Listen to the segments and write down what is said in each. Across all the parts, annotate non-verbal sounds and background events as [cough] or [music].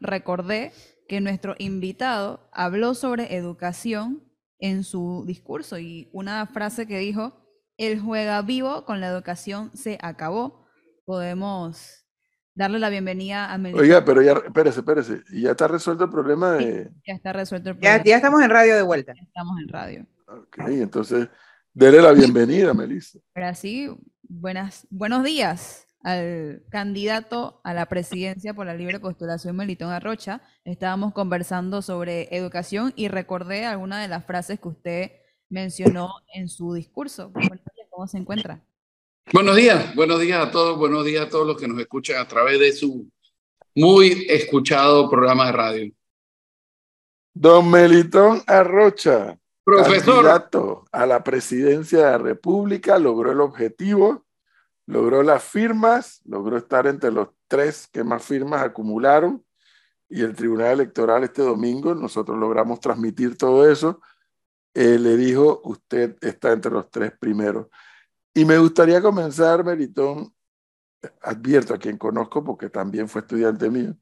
recordé que nuestro invitado habló sobre educación en su discurso y una frase que dijo, el juega vivo con la educación se acabó. Podemos darle la bienvenida a Melissa. Oiga, pero ya, espérese, espérese, ya está resuelto el problema de... ya está resuelto el problema. Ya, estamos en radio de vuelta. estamos en radio. Ok, entonces, dele la bienvenida, Melissa. Ahora sí, buenas, buenos días al candidato a la presidencia por la libre postulación Melitón Arrocha. Estábamos conversando sobre educación y recordé algunas de las frases que usted mencionó en su discurso. ¿Cómo se encuentra? Buenos días, buenos días a todos, buenos días a todos los que nos escuchan a través de su muy escuchado programa de radio. Don Melitón Arrocha, profesor candidato a la presidencia de la República, logró el objetivo logró las firmas, logró estar entre los tres que más firmas acumularon y el Tribunal Electoral este domingo, nosotros logramos transmitir todo eso, eh, le dijo, usted está entre los tres primeros. Y me gustaría comenzar, Meritón, advierto a quien conozco porque también fue estudiante mío,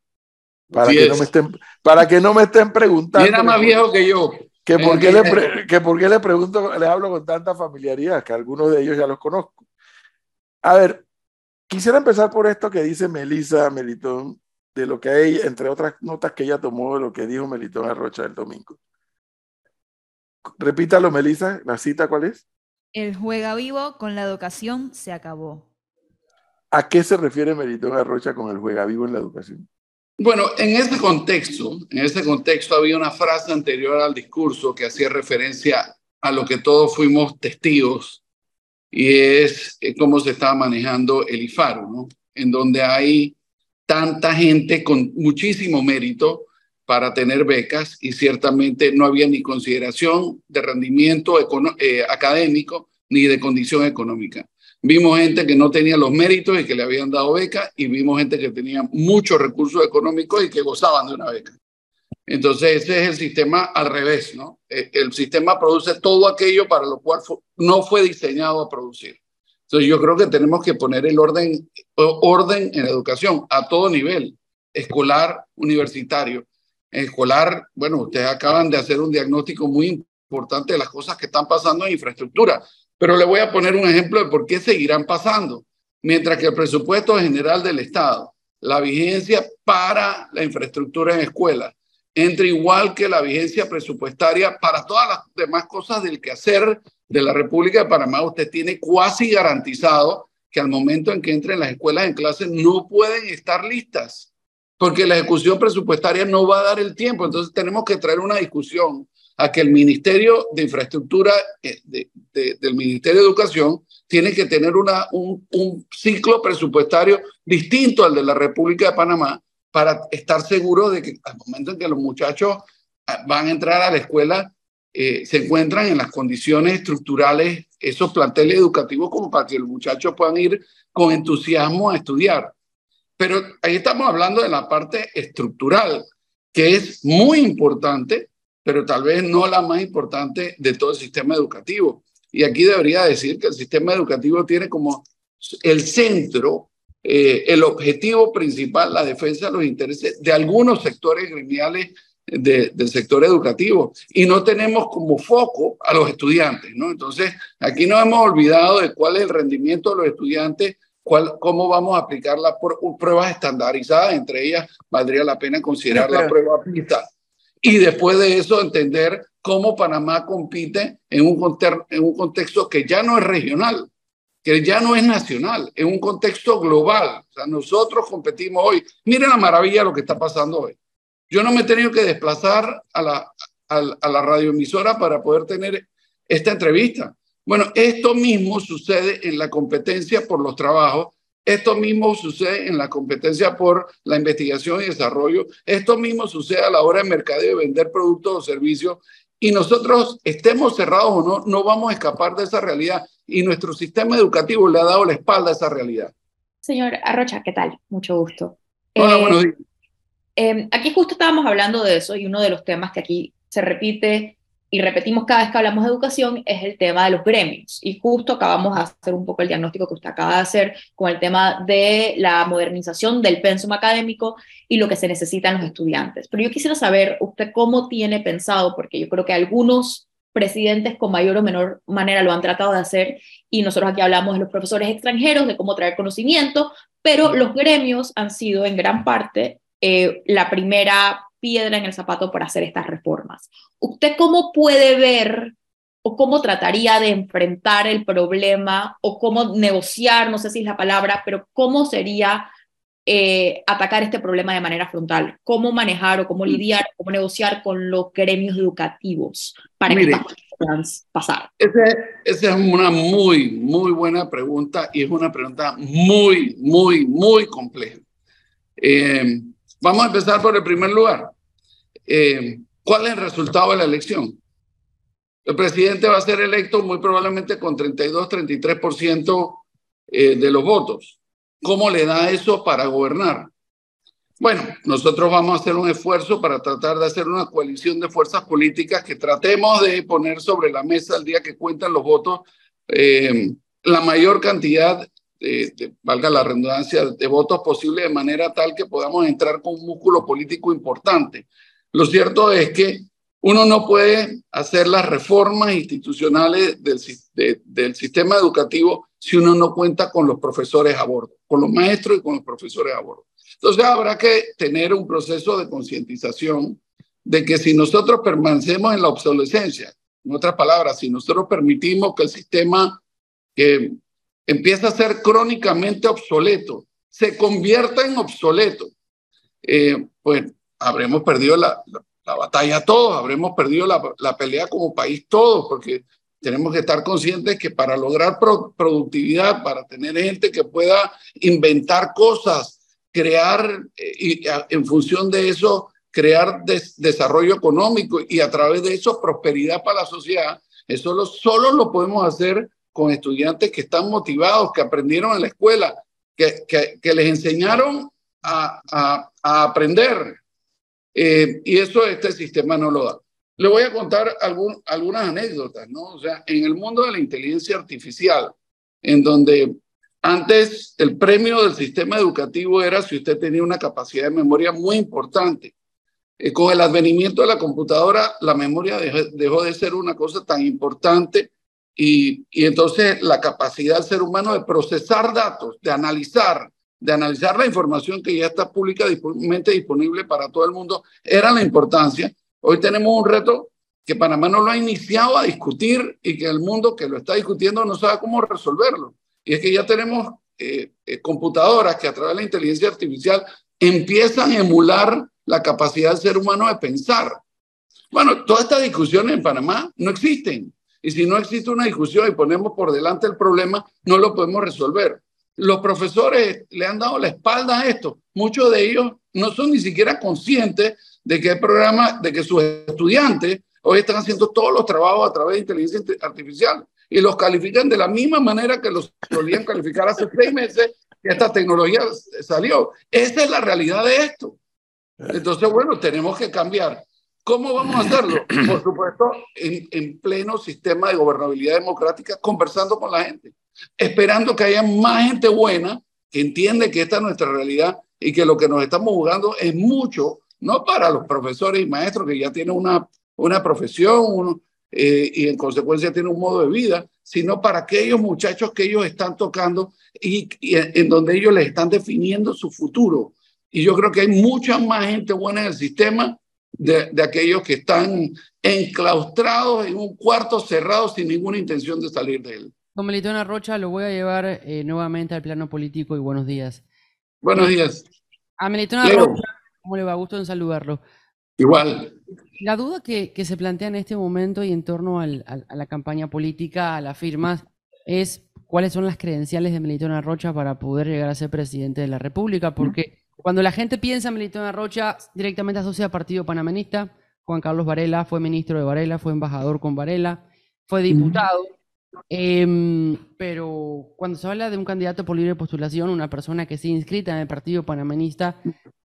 para, que no, me estén, para que no me estén preguntando. Era más viejo que yo. Que por, qué le que por qué le pregunto, le hablo con tanta familiaridad, que algunos de ellos ya los conozco. A ver, quisiera empezar por esto que dice Melissa Melitón, de lo que hay, entre otras notas que ella tomó de lo que dijo Melitón Arrocha el domingo. Repítalo, Melissa, la cita, ¿cuál es? El juega vivo con la educación se acabó. ¿A qué se refiere Melitón Arrocha con el juega vivo en la educación? Bueno, en ese contexto, en ese contexto había una frase anterior al discurso que hacía referencia a lo que todos fuimos testigos y es eh, cómo se estaba manejando el IFARO, ¿no? En donde hay tanta gente con muchísimo mérito para tener becas y ciertamente no había ni consideración de rendimiento eh, académico ni de condición económica. Vimos gente que no tenía los méritos y que le habían dado beca y vimos gente que tenía muchos recursos económicos y que gozaban de una beca. Entonces, ese es el sistema al revés, ¿no? Eh, el sistema produce todo aquello para lo cual no fue diseñado a producir. Entonces, yo creo que tenemos que poner el orden, orden en educación a todo nivel, escolar, universitario. Escolar, bueno, ustedes acaban de hacer un diagnóstico muy importante de las cosas que están pasando en infraestructura, pero le voy a poner un ejemplo de por qué seguirán pasando. Mientras que el presupuesto general del Estado, la vigencia para la infraestructura en escuelas, entre igual que la vigencia presupuestaria para todas las demás cosas del quehacer de la República de Panamá. Usted tiene cuasi garantizado que al momento en que entren las escuelas en clase no pueden estar listas, porque la ejecución presupuestaria no va a dar el tiempo. Entonces tenemos que traer una discusión a que el Ministerio de Infraestructura eh, del Ministerio de Educación tiene que tener una, un, un ciclo presupuestario distinto al de la República de Panamá para estar seguro de que al momento en que los muchachos ah, van a entrar a la escuela, eh, se encuentran en las condiciones estructurales, esos planteles educativos, como para que los muchachos puedan ir con entusiasmo a estudiar. Pero ahí estamos hablando de la parte estructural, que es muy importante, pero tal vez no la más importante de todo el sistema educativo. Y aquí debería decir que el sistema educativo tiene como el centro eh, el objetivo principal, la defensa de los intereses de algunos sectores gremiales del sector educativo y no tenemos como foco a los estudiantes, ¿no? Entonces, aquí nos hemos olvidado de cuál es el rendimiento de los estudiantes, cuál, cómo vamos a aplicar las pruebas estandarizadas, entre ellas valdría la pena considerar la prueba PISA. Y después de eso, entender cómo Panamá compite en un, en un contexto que ya no es regional, que ya no es nacional, es un contexto global. O sea, nosotros competimos hoy. Miren la maravilla lo que está pasando hoy. Yo no me he tenido que desplazar a la, a, la radioemisora para poder tener esta entrevista. Bueno, esto mismo sucede en la competencia por los trabajos, esto mismo sucede en la competencia por la investigación y desarrollo, esto mismo sucede a la hora de mercadeo de vender productos o servicios y nosotros estemos cerrados o no, no vamos a escapar de esa realidad y nuestro sistema educativo le ha dado la espalda a esa realidad. Señor Arrocha, ¿qué tal? Mucho gusto. Hola, eh, buenos días. Eh, aquí justo estábamos hablando de eso y uno de los temas que aquí se repite y repetimos cada vez que hablamos de educación, es el tema de los gremios. Y justo acabamos de hacer un poco el diagnóstico que usted acaba de hacer con el tema de la modernización del pensum académico y lo que se necesita en los estudiantes. Pero yo quisiera saber usted cómo tiene pensado, porque yo creo que algunos presidentes con mayor o menor manera lo han tratado de hacer y nosotros aquí hablamos de los profesores extranjeros, de cómo traer conocimiento, pero los gremios han sido en gran parte eh, la primera piedra en el zapato para hacer estas reformas. ¿Usted cómo puede ver o cómo trataría de enfrentar el problema o cómo negociar, no sé si es la palabra, pero cómo sería eh, atacar este problema de manera frontal? ¿Cómo manejar o cómo mm. lidiar, cómo negociar con los gremios educativos para que puedan pasar? Esa es una muy, muy buena pregunta y es una pregunta muy, muy, muy compleja. Eh, Vamos a empezar por el primer lugar. Eh, ¿Cuál es el resultado de la elección? El presidente va a ser electo muy probablemente con 32-33% eh, de los votos. ¿Cómo le da eso para gobernar? Bueno, nosotros vamos a hacer un esfuerzo para tratar de hacer una coalición de fuerzas políticas que tratemos de poner sobre la mesa el día que cuentan los votos eh, la mayor cantidad de, valga la redundancia, de votos posibles de manera tal que podamos entrar con un músculo político importante. Lo cierto es que uno no puede hacer las reformas institucionales del, sistema educativo si uno no cuenta con los profesores a bordo, con los maestros y con los profesores a bordo. Entonces habrá que tener un proceso de concientización de que si nosotros permanecemos en la obsolescencia, en otras palabras, si nosotros permitimos que el sistema que empieza a ser crónicamente obsoleto, se convierta en obsoleto, eh, pues habremos perdido la, batalla todos, habremos perdido la, pelea como país todos, porque tenemos que estar conscientes que para lograr productividad, para tener gente que pueda inventar cosas, crear eh, y en función de eso, crear desarrollo económico y a través de eso prosperidad para la sociedad, eso solo lo podemos hacer con estudiantes que están motivados, que aprendieron en la escuela, que, que, les enseñaron a, a, aprender. Eh, y eso este sistema no lo da. Le voy a contar algunas anécdotas, ¿no? O sea, en el mundo de la inteligencia artificial, en donde antes el premio del sistema educativo era si usted tenía una capacidad de memoria muy importante. Eh, con el advenimiento de la computadora, la memoria dejó de ser una cosa tan importante y, entonces la capacidad del ser humano de procesar datos, de analizar, de analizar la información que ya está públicamente disponible para todo el mundo, era la importancia. Hoy tenemos un reto que Panamá no lo ha iniciado a discutir y que el mundo que lo está discutiendo no sabe cómo resolverlo. Y es que ya tenemos eh, eh, computadoras que a través de la inteligencia artificial empiezan a emular la capacidad del ser humano de pensar. Bueno, todas estas discusiones en Panamá no existen. Y si no existe una discusión y ponemos por delante el problema, no lo podemos resolver. Los profesores le han dado la espalda a esto. Muchos de ellos no son ni siquiera conscientes de que el programa, de que sus estudiantes hoy están haciendo todos los trabajos a través de inteligencia artificial y los califican de la misma manera que los solían calificar hace seis meses que esta tecnología salió. Esa es la realidad de esto. Entonces, bueno, tenemos que cambiar. ¿Cómo vamos a hacerlo? Por supuesto, en, pleno sistema de gobernabilidad democrática, conversando con la gente, esperando que haya más gente buena que entiende que esta es nuestra realidad y que lo que nos estamos jugando es mucho, no para los profesores y maestros que ya tienen una, una profesión eh, y en consecuencia tienen un modo de vida, sino para aquellos muchachos que ellos están tocando y, en donde ellos les están definiendo su futuro. Y yo creo que hay mucha más gente buena en el sistema de, aquellos que están enclaustrados en un cuarto cerrado sin ninguna intención de salir de él. Don Melitón Rocha, lo voy a llevar eh, nuevamente al plano político y buenos días. Buenos días. A Melitón Rocha, ¿cómo le va? Gusto en saludarlo. Igual. La duda que, se plantea en este momento y en torno a la campaña política, a las firmas, es cuáles son las credenciales de Melitón Rocha para poder llegar a ser presidente de la República, porque cuando la gente piensa en Melitón Rocha, directamente asocia al Partido Panamanista. Juan Carlos Varela fue ministro de Varela, fue embajador con Varela, fue diputado. Em, pero cuando se habla de un candidato por libre postulación, una persona que se inscrita en el Partido Panamanista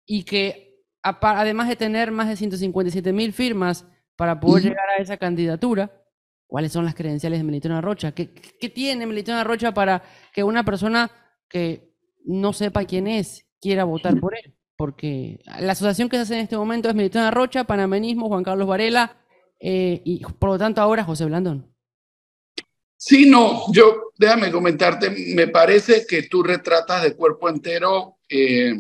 y que además de tener más de 157 mil firmas, para poder llegar a esa candidatura, ¿cuáles son las credenciales de Melitón Rocha? ¿Qué, ¿Qué, tiene Melitón Rocha para que una persona que no sepa quién es quiera votar por él? Porque la asociación que se hace en este momento es Melitón Rocha, Panamenismo, Juan Carlos Varela eh, y por lo tanto ahora José Blandón. Sí, no, yo déjame comentarte, me parece que tú retratas de cuerpo entero eh,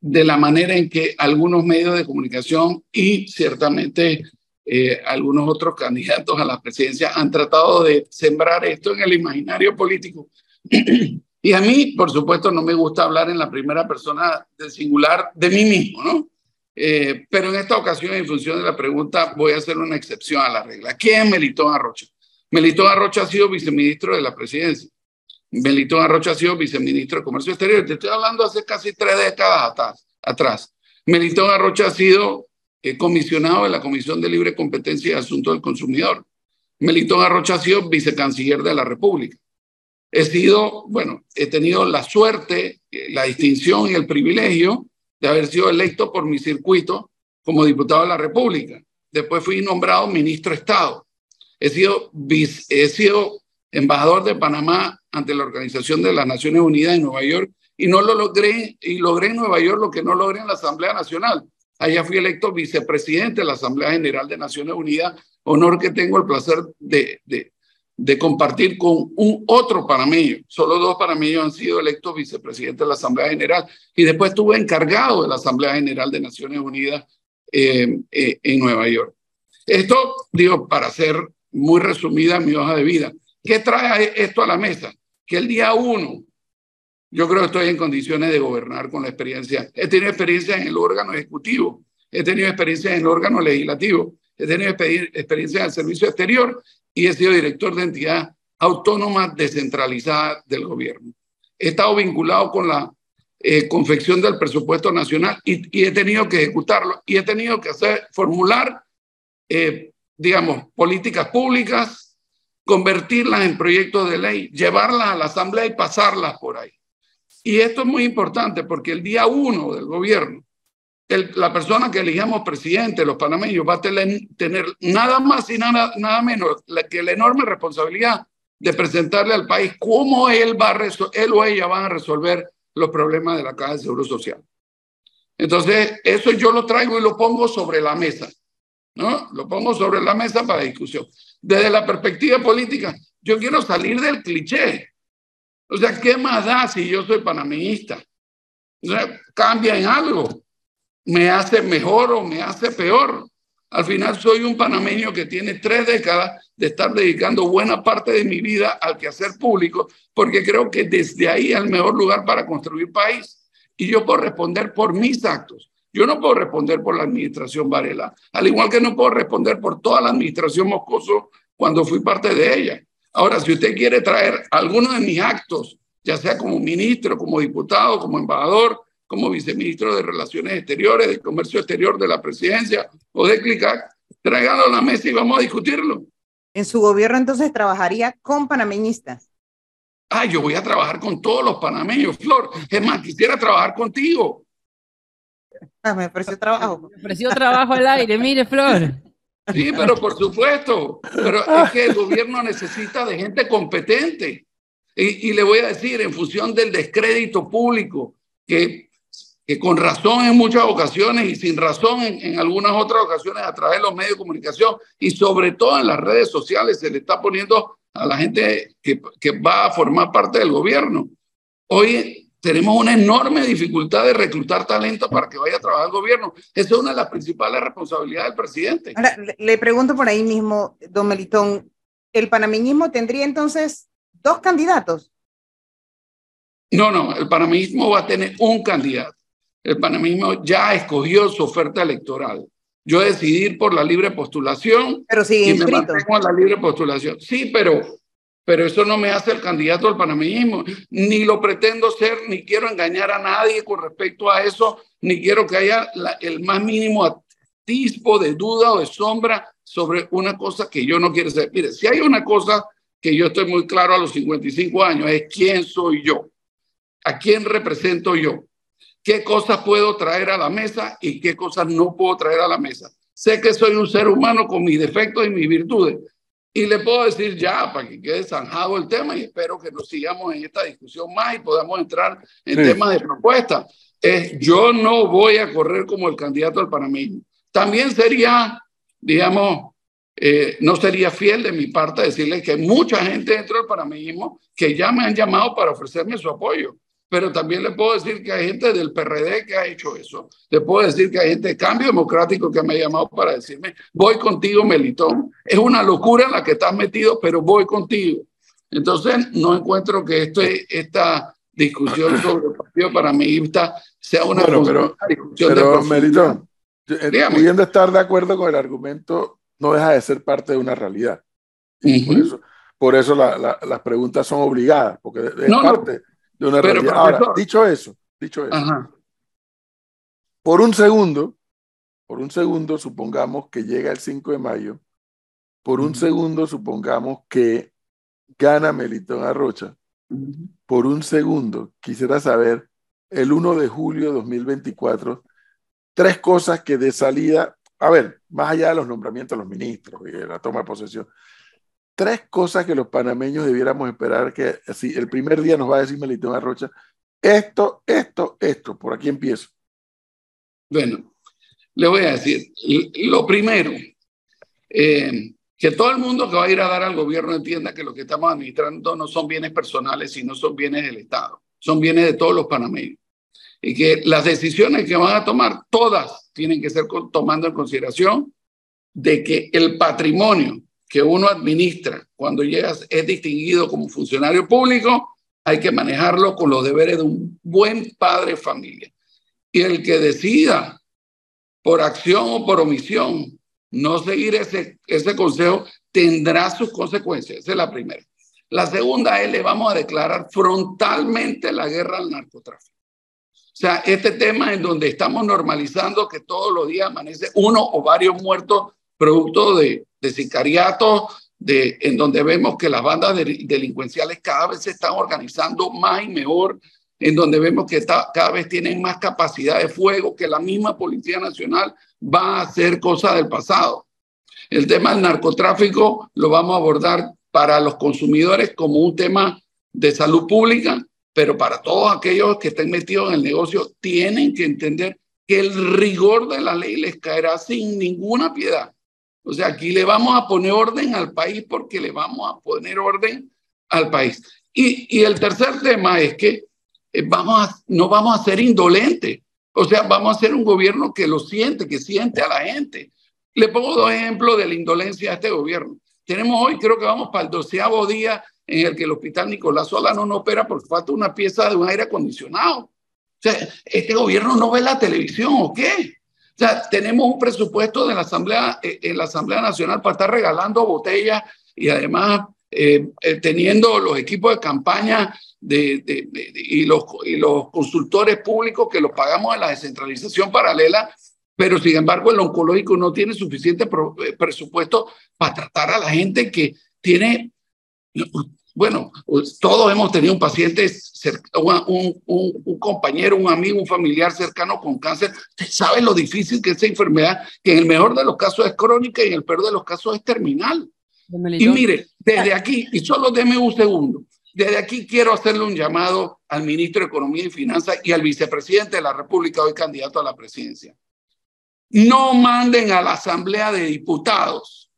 de la manera en que algunos medios de comunicación y ciertamente eh, algunos otros candidatos a la presidencia han tratado de sembrar esto en el imaginario político. [clears throat] y a mí, por supuesto, no me gusta hablar en la primera persona del singular de mí mismo, ¿no? Eh, pero en esta ocasión, en función de la pregunta, voy a hacer una excepción a la regla. ¿Quién es Melitón Arrocha? Melitón Arrocha ha sido viceministro de la presidencia. Melitón Arrocha ha sido viceministro de Comercio Exterior. Te estoy hablando hace casi tres décadas atrás. Melitón Arrocha ha sido comisionado de la Comisión de Libre Competencia y Asuntos del Consumidor. Melitón Arrocha ha sido vicecanciller de la República. He sido, bueno, he tenido la suerte, eh, la distinción y el privilegio de haber sido electo por mi circuito como diputado de la República. Después fui nombrado ministro de Estado. He sido, he sido embajador de Panamá ante la Organización de las Naciones Unidas en Nueva York y no lo logré, y logré en Nueva York lo que no logré en la Asamblea Nacional, Allá fui electo vicepresidente de la Asamblea General de Naciones Unidas, honor que tengo el placer de, de, compartir con un otro panameño. Solo dos panameños han sido electos vicepresidentes de la Asamblea General y después estuve encargado de la Asamblea General de Naciones Unidas eh, eh, en Nueva York. Esto, digo, para ser muy resumida mi hoja de vida. ¿Qué trae esto a la mesa? Que el día uno yo creo que estoy en condiciones de gobernar con la experiencia. He tenido experiencia en el órgano ejecutivo, he tenido experiencia en el órgano legislativo, he tenido experiencia en el servicio exterior y he sido director de entidad autónoma descentralizada del gobierno. He estado vinculado con la eh, confección del presupuesto nacional y, he tenido que ejecutarlo y he tenido que hacer, formular, eh, digamos, políticas públicas, convertirlas en proyectos de ley, llevarlas a la asamblea y pasarlas por ahí. Y esto es muy importante porque el día uno del gobierno, la persona que elijamos presidente, los panameños, va a tener, nada más y nada, nada menos que la enorme responsabilidad de presentarle al país cómo él, va a él o ella van a resolver los problemas de la Caja de Seguro Social. Entonces, eso yo lo traigo y lo pongo sobre la mesa, ¿no? Lo pongo sobre la mesa para discusión. Desde la perspectiva política, yo quiero salir del cliché. O sea, ¿qué más da si yo soy panameñista? O sea, cambia en algo. Me hace mejor o me hace peor. Al final soy un panameño que tiene tres décadas de estar dedicando buena parte de mi vida al quehacer público, porque creo que desde ahí es el mejor lugar para construir país. Y yo puedo responder por mis actos. Yo no puedo responder por la administración Varela, al igual que no puedo responder por toda la administración Moscoso cuando fui parte de ella. Ahora, si usted quiere traer alguno de mis actos, ya sea como ministro, como diputado, como embajador, como viceministro de Relaciones Exteriores, de Comercio Exterior de la Presidencia o de CLICAC, tráigalo a la mesa y vamos a discutirlo. En su gobierno entonces trabajaría con panameñistas. Ah, yo voy a trabajar con todos los panameños, Flor. Es más, quisiera trabajar contigo. Ah, me ofreció trabajo. Me ofreció trabajo al aire, mire, Flor. Sí, pero por supuesto. Pero es que el gobierno necesita de gente competente. Y, le voy a decir, en función del descrédito público, que, que con razón en muchas ocasiones y sin razón en, en, algunas otras ocasiones a través de los medios de comunicación y sobre todo en las redes sociales se le está poniendo a la gente que, que va a formar parte del gobierno. Hoy tenemos una enorme dificultad de reclutar talento para que vaya a trabajar el gobierno. Esa es una de las principales responsabilidades del presidente. Ahora, le pregunto por ahí mismo, don Melitón, ¿el panameñismo tendría entonces dos candidatos? No, no, el panameñismo va a tener un candidato. El panameñismo ya escogió su oferta electoral. Yo decidí por la libre postulación. Pero sigue inscrito. Me la libre postulación. Sí, pero pero eso no me hace el candidato al panameñismo, ni lo pretendo ser, ni quiero engañar a nadie con respecto a eso, ni quiero que haya el más mínimo atisbo de duda o de sombra sobre una cosa que yo no quiero ser. Mire, si hay una cosa que yo estoy muy claro a los 55 años, es quién soy yo, a quién represento yo, qué cosas puedo traer a la mesa y qué cosas no puedo traer a la mesa. sé que soy un ser humano con mis defectos y mis virtudes. Y le puedo decir ya, para que quede zanjado el tema, y espero que nos sigamos en esta discusión más y podamos entrar en temas de propuesta. Es, yo no voy a correr como el candidato al panameño. También sería, digamos, eh, no sería fiel de mi parte decirles que hay mucha gente dentro del panameñismo que ya me han llamado para ofrecerme su apoyo pero también le puedo decir que hay gente del PRD que ha hecho eso. Le puedo decir que hay gente de Cambio Democrático que me ha llamado para decirme, voy contigo, Melitón. Es una locura en la que estás metido, pero voy contigo. Entonces, no encuentro que esto, esta discusión [clears throat] sobre el partido panamista sea una bueno, discusión pero, Melitón, pudiendo estar de acuerdo con el argumento, no deja de ser parte de una realidad. Por eso, por eso las preguntas son obligadas, porque es parte de una realidad. Ahora, dicho eso, dicho eso, por un segundo, por un segundo, supongamos que llega el 5 de mayo, por un segundo, supongamos que gana Melitón Arrocha, por un segundo, quisiera saber, el 1 de julio de 2024, tres cosas que de salida, a ver, más allá de los nombramientos de los ministros y de la toma de posesión, tres cosas que los panameños debiéramos esperar que así el primer día nos va a decir Melitón Arrocha, esto, esto, esto, por aquí empiezo. Bueno, le voy a decir, lo primero, eh, que todo el mundo que va a ir a dar al gobierno entienda que lo que estamos administrando no son bienes personales, sino son bienes del Estado, son bienes de todos los panameños. Y que las decisiones que van a tomar, todas tienen que ser tomando en consideración de que el patrimonio que uno administra cuando llegas es distinguido como funcionario público, hay que manejarlo con los deberes de un buen padre familia. Y el que decida por acción o por omisión no seguir ese, ese consejo tendrá sus consecuencias. Esa es la primera. La segunda es le vamos a declarar frontalmente la guerra al narcotráfico. O sea, este tema en donde estamos normalizando que todos los días amanece uno o varios muertos producto de, de sicariato, de, en donde vemos que las bandas delincuenciales cada vez se están organizando más y mejor, en donde vemos que cada vez tienen más capacidad de fuego, que la misma Policía Nacional va a hacer cosas del pasado. El tema del narcotráfico lo vamos a abordar para los consumidores como un tema de salud pública, pero para todos aquellos que estén metidos en el negocio tienen que entender que el rigor de la ley les caerá sin ninguna piedad. O sea, aquí le vamos a poner orden al país porque le vamos a poner orden al país. Y, y el tercer tema es que eh, vamos a, no vamos a ser indolentes. O sea, vamos a ser un gobierno que lo siente, que siente a la gente. Le pongo dos ejemplos de la indolencia de este gobierno. Tenemos hoy, creo que vamos para el doceavo día en el que el hospital Nicolás Solano no opera porque falta una pieza de un aire acondicionado. O sea, ¿este gobierno no ve la televisión o qué? O sea, tenemos un presupuesto de la Asamblea, eh, en la Asamblea Nacional para estar regalando botellas y además eh, eh, teniendo los equipos de campaña de, y, los, y los consultores públicos que los pagamos en la descentralización paralela, pero sin embargo el oncológico no tiene suficiente presupuesto para tratar a la gente que tiene bueno, pues, todos hemos tenido un paciente, un, un, compañero, un amigo, un familiar cercano con cáncer. Usted sabe lo difícil que es esa enfermedad, que en el mejor de los casos es crónica y en el peor de los casos es terminal. Y mire, desde aquí, y solo deme un segundo, desde aquí quiero hacerle un llamado al ministro de Economía y Finanzas y al vicepresidente de la República, hoy candidato a la presidencia. No manden a la Asamblea de Diputados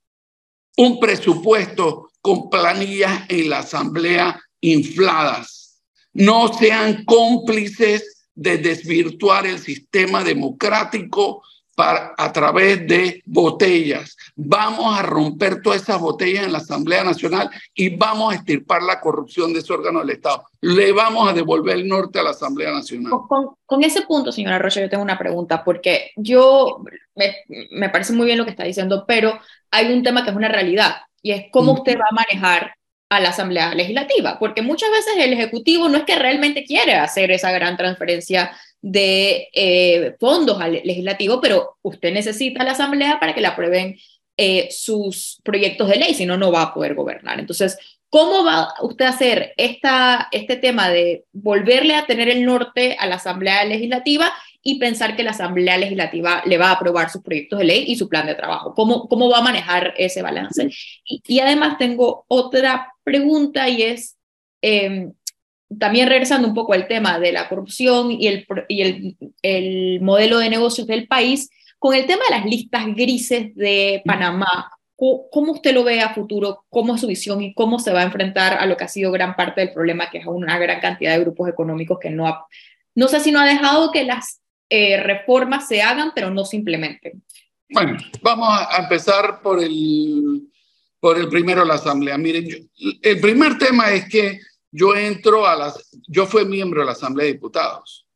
un presupuesto con planillas en la asamblea infladas. No sean cómplices de desvirtuar el sistema democrático para, a través de botellas. Vamos a romper todas esas botellas en la Asamblea Nacional y vamos a extirpar la corrupción de ese órgano del Estado. Le vamos a devolver el norte a la Asamblea Nacional. Con, con ese punto, señora Rocha, yo tengo una pregunta, porque yo me, me parece muy bien lo que está diciendo, pero hay un tema que es una realidad y es cómo usted va a manejar a la Asamblea Legislativa, porque muchas veces el Ejecutivo no es que realmente quiere hacer esa gran transferencia de eh, fondos al legislativo, pero usted necesita la Asamblea para que le aprueben eh, sus proyectos de ley, si no, no va a poder gobernar. Entonces, ¿cómo va usted a hacer esta, este tema de volverle a tener el norte a la Asamblea Legislativa y pensar que la Asamblea Legislativa le va a aprobar sus proyectos de ley y su plan de trabajo. ¿Cómo, cómo va a manejar ese balance? Y, además tengo otra pregunta y es, em, también regresando un poco al tema de la corrupción y el, y el, el modelo de negocios del país, con el tema de las listas grises de Panamá, ¿Cómo usted lo ve a futuro? ¿Cómo es su visión y cómo se va a enfrentar a lo que ha sido gran parte del problema, que es una gran cantidad de grupos económicos que no ha, no sé si no ha dejado que las eh, reformas se hagan, pero no se implementen? Bueno, vamos a empezar por el, por el primero, la Asamblea. Miren, el primer tema es que yo entro a las, yo fui miembro de la Asamblea de Diputados.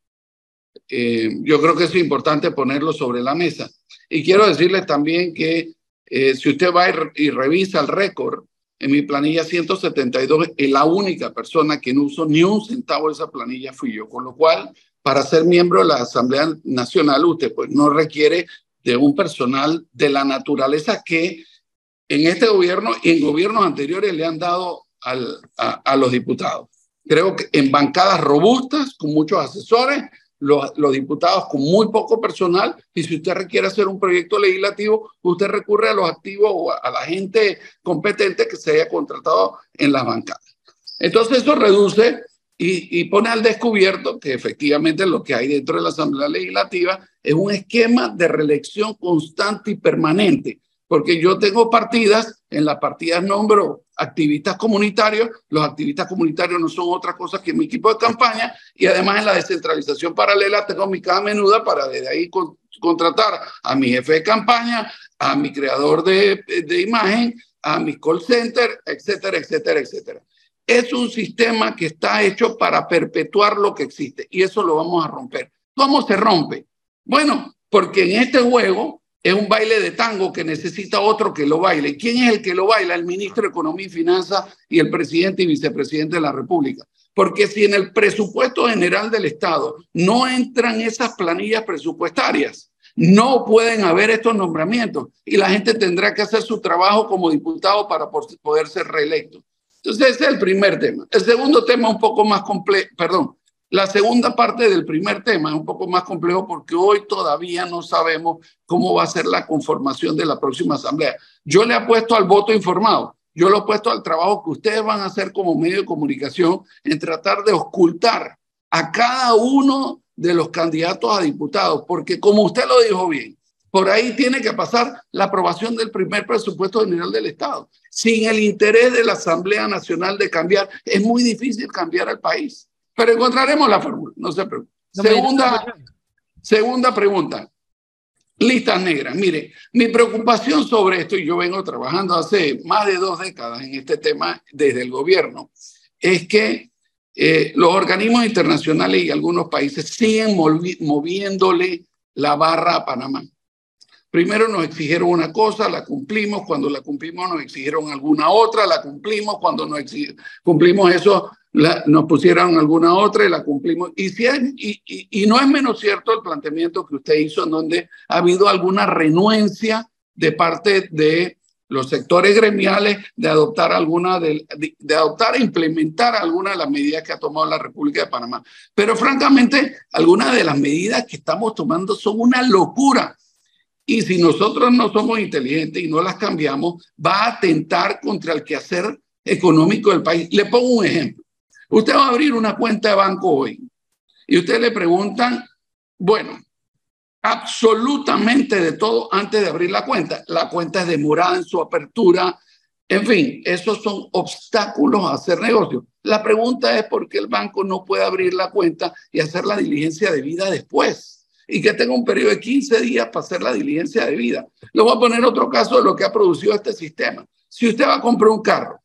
Eh, yo creo que es importante ponerlo sobre la mesa. Y quiero decirles también que eh, si usted va y, revisa el récord, en mi planilla 172, la única persona que no usó ni un centavo de esa planilla fui yo. Con lo cual, para ser miembro de la Asamblea Nacional, usted pues no requiere de un personal de la naturaleza que en este gobierno y en gobiernos anteriores le han dado a, a los diputados. Creo que en bancadas robustas, con muchos asesores, los, diputados con muy poco personal y si usted requiere hacer un proyecto legislativo, usted recurre a los activos o a, la gente competente que se haya contratado en las bancadas. Entonces eso reduce y, y, pone al descubierto que efectivamente lo que hay dentro de la Asamblea Legislativa es un esquema de reelección constante y permanente porque yo tengo partidas, en las partidas nombro activistas comunitarios, los activistas comunitarios no son otra cosa que mi equipo de campaña y además en la descentralización paralela tengo mi cada menuda para desde ahí contratar a mi jefe de campaña, a mi creador de, de imagen, a mi call center, etcétera, etcétera, etcétera. Es un sistema que está hecho para perpetuar lo que existe y eso lo vamos a romper. ¿Cómo se rompe? Bueno, porque en este juego es un baile de tango que necesita otro que lo baile. ¿Quién es el que lo baila? El ministro de Economía y Finanzas y el presidente y vicepresidente de la República. Porque si en el presupuesto general del Estado no entran esas planillas presupuestarias, no pueden haber estos nombramientos y la gente tendrá que hacer su trabajo como diputado para poder ser reelecto. Entonces, ese es el primer tema. El segundo tema un poco más complejo, perdón, la segunda parte del primer tema es un poco más complejo porque hoy todavía no sabemos cómo va a ser la conformación de la próxima asamblea. Yo le apuesto al voto informado, yo lo he puesto al trabajo que ustedes van a hacer como medio de comunicación en tratar de ocultar a cada uno de los candidatos a diputados, porque como usted lo dijo bien, por ahí tiene que pasar la aprobación del primer presupuesto general del Estado. Sin el interés de la Asamblea Nacional de cambiar, es muy difícil cambiar al país. Pero encontraremos la fórmula, no se preocupe. segunda, segunda pregunta. Listas negras. Mire, mi preocupación sobre esto, y yo vengo trabajando hace más de dos décadas en este tema desde el gobierno, es que eh, los organismos internacionales y algunos países siguen moviéndole la barra a Panamá. Primero nos exigieron una cosa, la cumplimos, cuando la cumplimos nos exigieron alguna otra, la cumplimos, cuando no cumplimos eso nos pusieron alguna otra y la cumplimos. Y, si y, y, no es menos cierto el planteamiento que usted hizo en donde ha habido alguna renuencia de parte de los sectores gremiales de adoptar alguna de, de, adoptar e implementar alguna de las medidas que ha tomado la República de Panamá. Pero francamente, algunas de las medidas que estamos tomando son una locura. Y si nosotros no somos inteligentes y no las cambiamos, va a atentar contra el quehacer económico del país. Le pongo un ejemplo. Usted va a abrir una cuenta de banco hoy y usted le preguntan, bueno, absolutamente de todo antes de abrir la cuenta. La cuenta es demorada en su apertura. En fin, esos son obstáculos a hacer negocio. La pregunta es por qué el banco no puede abrir la cuenta y hacer la diligencia de vida después y que tenga un periodo de 15 días para hacer la diligencia de vida. Le voy a poner otro caso de lo que ha producido este sistema. Si usted va a comprar un carro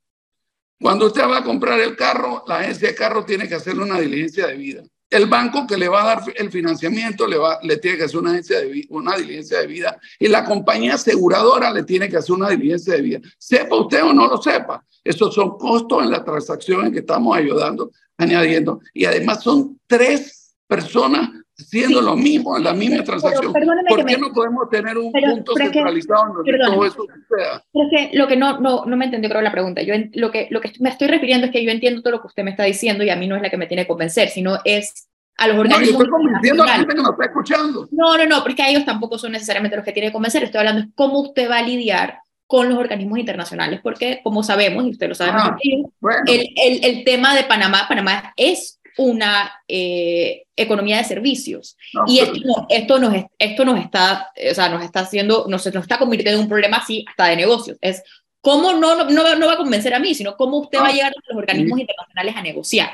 cuando usted va a comprar el carro, la agencia de carro tiene que hacerle una diligencia de vida. El banco que le va a dar el financiamiento le, va, le tiene que hacer una, agencia de, una diligencia de vida y la compañía aseguradora le tiene que hacer una diligencia de vida. Sepa usted o no lo sepa, esos son costos en la transacción en que estamos ayudando, añadiendo. Y además son tres personas siendo lo mismo, la misma transacción. ¿Por qué no podemos tener un punto centralizado en donde todo eso suceda? Pero es que lo que no, no, no me entendió creo la pregunta. Yo lo que, lo que me estoy refiriendo es que yo entiendo todo lo que usted me está diciendo y a mí no es la que me tiene que convencer, sino es a los No, yo organismos estoy a la gente que nos está escuchando. No, no, no, porque a ellos tampoco son necesariamente los que tiene que convencer. Estoy hablando de cómo usted va a lidiar con los organismos internacionales, porque como sabemos, y usted lo sabe Ah, que Bueno, el, el, el tema de Panamá, Panamá es una eh, economía de servicios. no, Y esto, no- esto, nos, es- esto nos está, o sea, nos está haciendo, nos, nos está convirtiendo en un problema así hasta de negocios. Es cómo no, no, no, va a convencer a mí, sino cómo usted va a llegar a los organismos internacionales a negociar.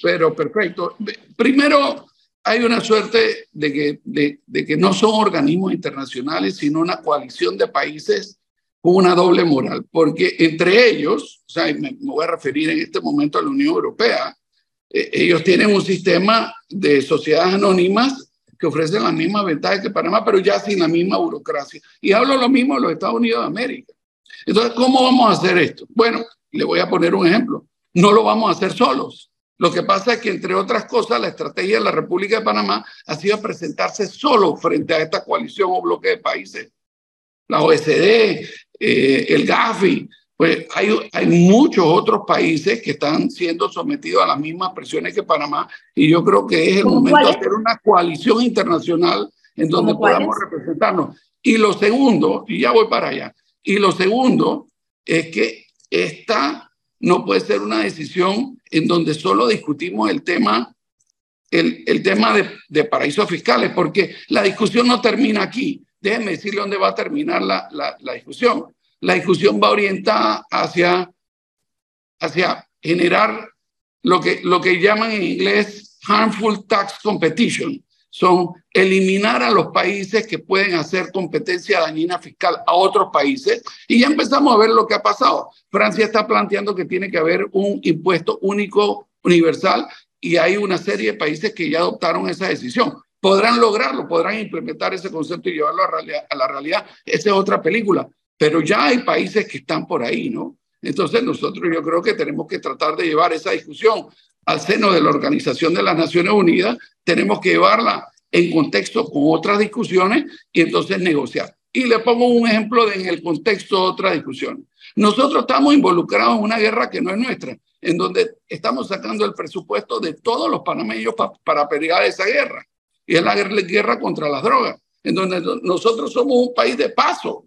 Pero perfecto. Primero, hay una suerte de que, de, de que no son organismos internacionales, sino una coalición de países con una doble moral, porque entre ellos, o sea, me, me voy a referir en este momento a la Unión Europea, eh, ellos tienen un sistema de sociedades anónimas que ofrecen las mismas ventajas que Panamá, pero ya sin la misma burocracia. Y hablo lo mismo de los Estados Unidos de América. Entonces, ¿cómo vamos a hacer esto? Bueno, le voy a poner un ejemplo. No lo vamos a hacer solos. Lo que pasa es que, entre otras cosas, la estrategia de la República de Panamá ha sido presentarse solo frente a esta coalición o bloque de países. La OSD, eh, el GAFI, pues hay, hay muchos otros países que están siendo sometidos a las mismas presiones que Panamá y yo creo que es el ¿Cómo momento de hacer una coalición internacional en donde podamos representarnos. Y lo segundo, y ya voy para allá, y lo segundo es que esta no puede ser una decisión en donde solo discutimos el tema, el, el tema de, de paraísos fiscales, porque la discusión no termina aquí. Déjenme decirle dónde va a terminar la, la, la discusión. La discusión va orientada hacia, hacia generar lo que, lo que llaman en inglés harmful tax competition. Son eliminar a los países que pueden hacer competencia dañina fiscal a otros países. Y ya empezamos a ver lo que ha pasado. Francia está planteando que tiene que haber un impuesto único universal y hay una serie de países que ya adoptaron esa decisión. Podrán lograrlo, podrán implementar ese concepto y llevarlo a, a la realidad. Esa es otra película. Pero ya hay países que están por ahí, ¿no? Entonces nosotros yo creo que tenemos que tratar de llevar esa discusión al seno de la Organización de las Naciones Unidas, tenemos que llevarla en contexto con otras discusiones y entonces negociar. Y le pongo un ejemplo en el contexto de otras discusiones. Nosotros estamos involucrados en una guerra que no es nuestra, en donde estamos sacando el presupuesto de todos los panameños pa, para pelear esa guerra. Y es la guerra contra las drogas, en donde nosotros somos un país de paso.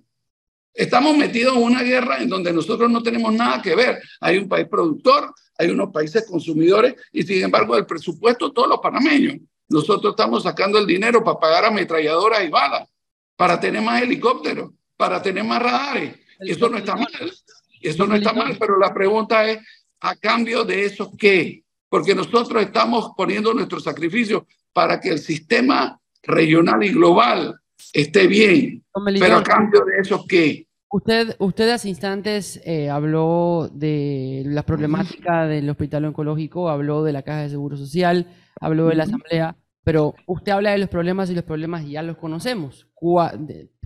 Estamos metidos en una guerra en donde nosotros no tenemos nada que ver. Hay un país productor, hay unos países consumidores y sin embargo el presupuesto todos los panameños. Nosotros estamos sacando el dinero para pagar ametralladoras y balas, para tener más helicópteros, para tener más radares. Eso no está mal. Eso no está mal, pero la pregunta es, ¿a cambio de eso qué? Porque nosotros estamos poniendo nuestro sacrificio para que el sistema regional y global esté bien. Pero a cambio de eso qué? Usted, usted hace instantes eh, habló de la problemática del hospital oncológico, habló de la caja de seguro social, habló de la asamblea, pero usted habla de los problemas y los problemas ya los conocemos.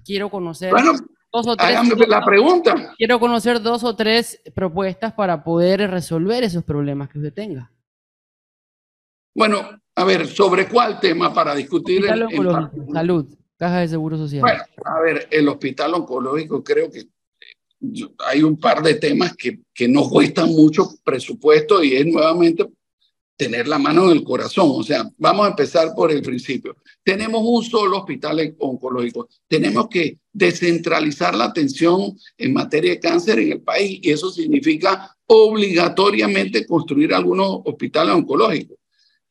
Quiero conocer Bueno, dos o tres. la pregunta. Quiero conocer dos o tres propuestas para poder resolver esos problemas que usted tenga. Bueno, a ver, ¿sobre cuál tema para discutir? Oncológico, particular? salud, caja de seguro social. Bueno, a ver, el hospital oncológico creo que yo- hay un par de temas que, que no cuestan mucho presupuesto y es nuevamente tener la mano en el corazón. O sea, vamos a empezar por el principio. Tenemos un solo hospital oncológico. Tenemos que descentralizar la atención en materia de cáncer en el país y eso significa obligatoriamente construir algunos hospitales oncológicos.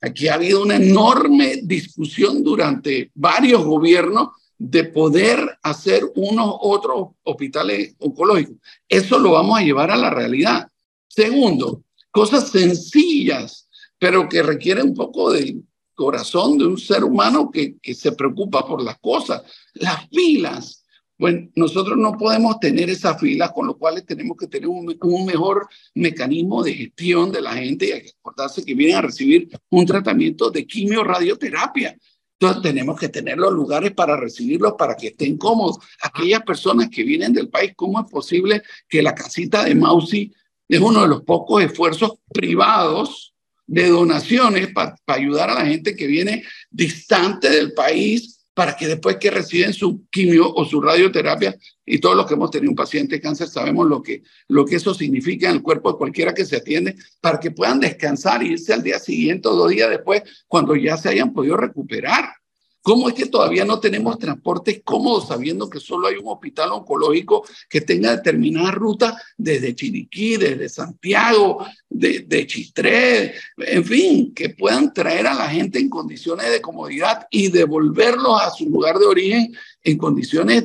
Aquí ha habido una enorme discusión durante varios gobiernos de poder hacer unos otros hospitales oncológicos. Eso lo vamos a llevar a la realidad. Segundo, cosas sencillas, pero que requieren un poco del corazón de un ser humano que, que se preocupa por las cosas. Las filas. Bueno, nosotros no podemos tener esas filas, con lo cual tenemos que tener un, mejor mecanismo de gestión de la gente y hay que acordarse que vienen a recibir un tratamiento de quimio radioterapia. Entonces tenemos que tener los lugares para recibirlos, para que estén cómodos. Aquellas personas que vienen del país, ¿cómo es posible que la casita de Mausi es uno de los pocos esfuerzos privados de donaciones para ayudar a la gente que viene distante del país para que después que reciben su quimio o su radioterapia, y todos los que hemos tenido un paciente de cáncer sabemos lo que, lo que eso significa en el cuerpo de cualquiera que se atiende, para que puedan descansar e irse al día siguiente o dos días después, cuando ya se hayan podido recuperar. ¿Cómo es que todavía no tenemos transportes cómodos sabiendo que solo hay un hospital oncológico que tenga determinada ruta desde Chiriquí, desde Santiago, de, de Chistré, en fin, que puedan traer a la gente en condiciones de comodidad y devolverlos a su lugar de origen en condiciones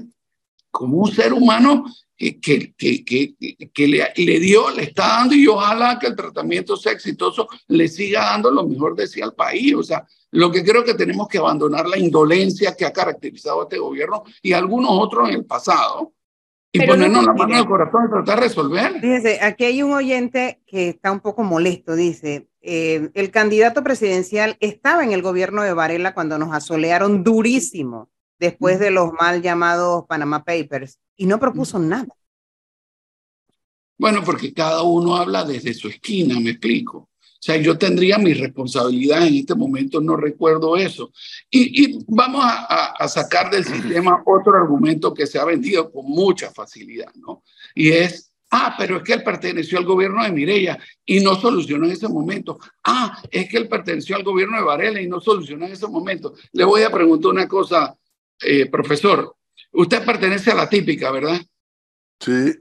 como un ser humano que, que, que, que, le, le, dio, le está dando y ojalá que el tratamiento sea exitoso, le siga dando lo mejor de sí al país. O sea, lo que creo que tenemos que abandonar la indolencia que ha caracterizado a este gobierno y algunos otros en el pasado y ponernos la mano en el corazón y tratar de resolver. Fíjese, aquí hay un oyente que está un poco molesto, dice, eh, el candidato presidencial estaba en el gobierno de Varela cuando nos asolearon durísimo después de los mal llamados Panama Papers y no propuso nada. Bueno, porque cada uno habla desde su esquina, me explico. O sea, yo tendría mi responsabilidad en este momento, no recuerdo eso. Y, y vamos a, a, sacar del sistema otro argumento que se ha vendido con mucha facilidad, ¿no? Y es, ah, pero es que él perteneció al gobierno de Mireya y no solucionó en ese momento. Ah, es que él perteneció al gobierno de Varela y no solucionó en ese momento. Le voy a preguntar una cosa, eh, profesor. Usted pertenece a la típica, ¿verdad? Sí.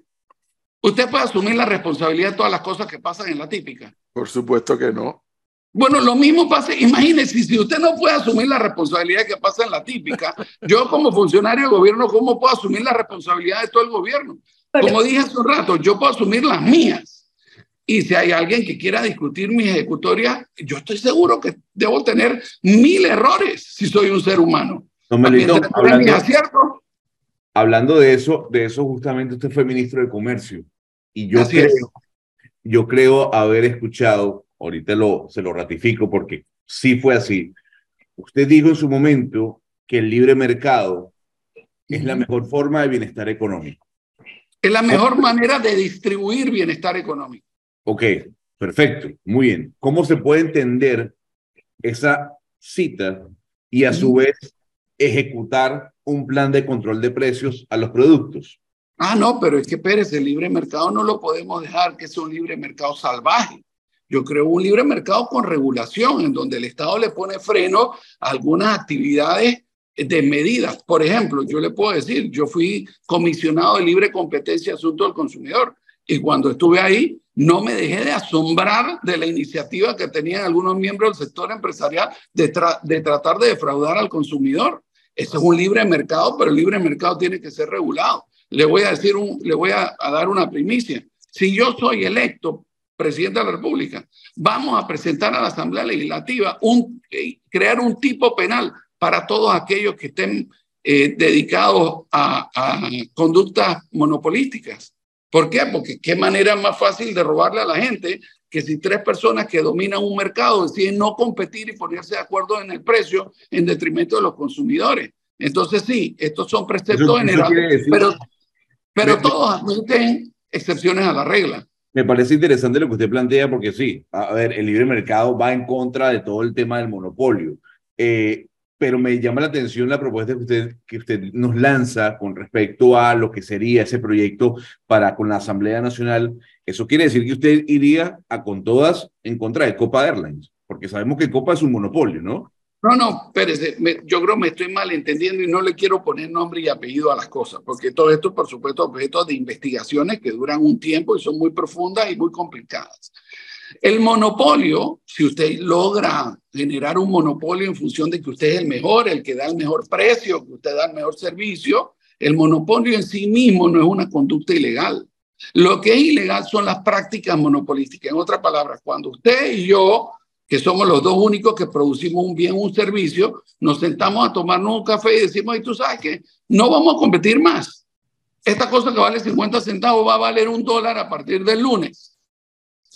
¿Usted puede asumir la responsabilidad de todas las cosas que pasan en la típica? Por supuesto que no. Bueno, lo mismo pasa, imagínese, si usted no puede asumir la responsabilidad que pasa en la típica, yo como funcionario de gobierno, ¿cómo puedo asumir la responsabilidad de todo el gobierno? Como dije hace un rato, yo puedo asumir las mías. Y si hay alguien que quiera discutir mi ejecutoria, yo estoy seguro que debo tener mil errores si soy un ser humano. No, Melito, hablando, hablando de eso, de eso justamente usted fue ministro de Comercio. Y yo creo, yo creo haber escuchado, ahorita lo, se lo ratifico porque sí fue así. Usted dijo en su momento que el libre mercado es la mejor forma de bienestar económico. Es la mejor manera de distribuir bienestar económico. Ok, perfecto, muy bien. ¿Cómo se puede entender esa cita y a su vez ejecutar un plan de control de precios a los productos? Ah, no, pero es que Pérez, el libre mercado no lo podemos dejar que sea un libre mercado salvaje. Yo creo un libre mercado con regulación, en donde el Estado le pone freno a algunas actividades de medidas. Por ejemplo, yo le puedo decir, yo fui comisionado de libre competencia asunto del consumidor y cuando estuve ahí no me dejé de asombrar de la iniciativa que tenían algunos miembros del sector empresarial de, de tratar de defraudar al consumidor. Eso es un libre mercado, pero el libre mercado tiene que ser regulado le voy a decir un, le voy a, dar una primicia. Si yo soy electo presidente de la República, vamos a presentar a la Asamblea Legislativa un, eh, crear un tipo penal para todos aquellos que estén eh, dedicados a, a, conductas monopolísticas. ¿Por qué? Porque qué manera más fácil de robarle a la gente que si tres personas que dominan un mercado deciden no competir y ponerse de acuerdo en el precio en detrimento de los consumidores. Entonces sí, estos son preceptos generales, pero pero todos admiten excepciones a la regla. Me parece interesante lo que usted plantea porque sí, a ver, el libre mercado va en contra de todo el tema del monopolio. Eh, pero me llama la atención la propuesta que usted, que usted nos lanza con respecto a lo que sería ese proyecto para con la Asamblea Nacional. Eso quiere decir que usted iría a con todas en contra de Copa Airlines, porque sabemos que Copa es un monopolio, ¿no? No, no, Pérez, yo creo que me estoy malentendiendo y no le quiero poner nombre y apellido a las cosas, porque todo esto, por supuesto, objeto de investigaciones que duran un tiempo y son muy profundas y muy complicadas. El monopolio, si usted logra generar un monopolio en función de que usted es el mejor, el que da el mejor precio, que usted da el mejor servicio, el monopolio en sí mismo no es una conducta ilegal. Lo que es ilegal son las prácticas monopolísticas. En otras palabras, cuando usted y yo que somos los dos únicos que producimos un bien, un servicio, nos sentamos a tomarnos un café y decimos, y tú sabes que no vamos a competir más. Esta cosa que vale 50 centavos va a valer un dólar a partir del lunes.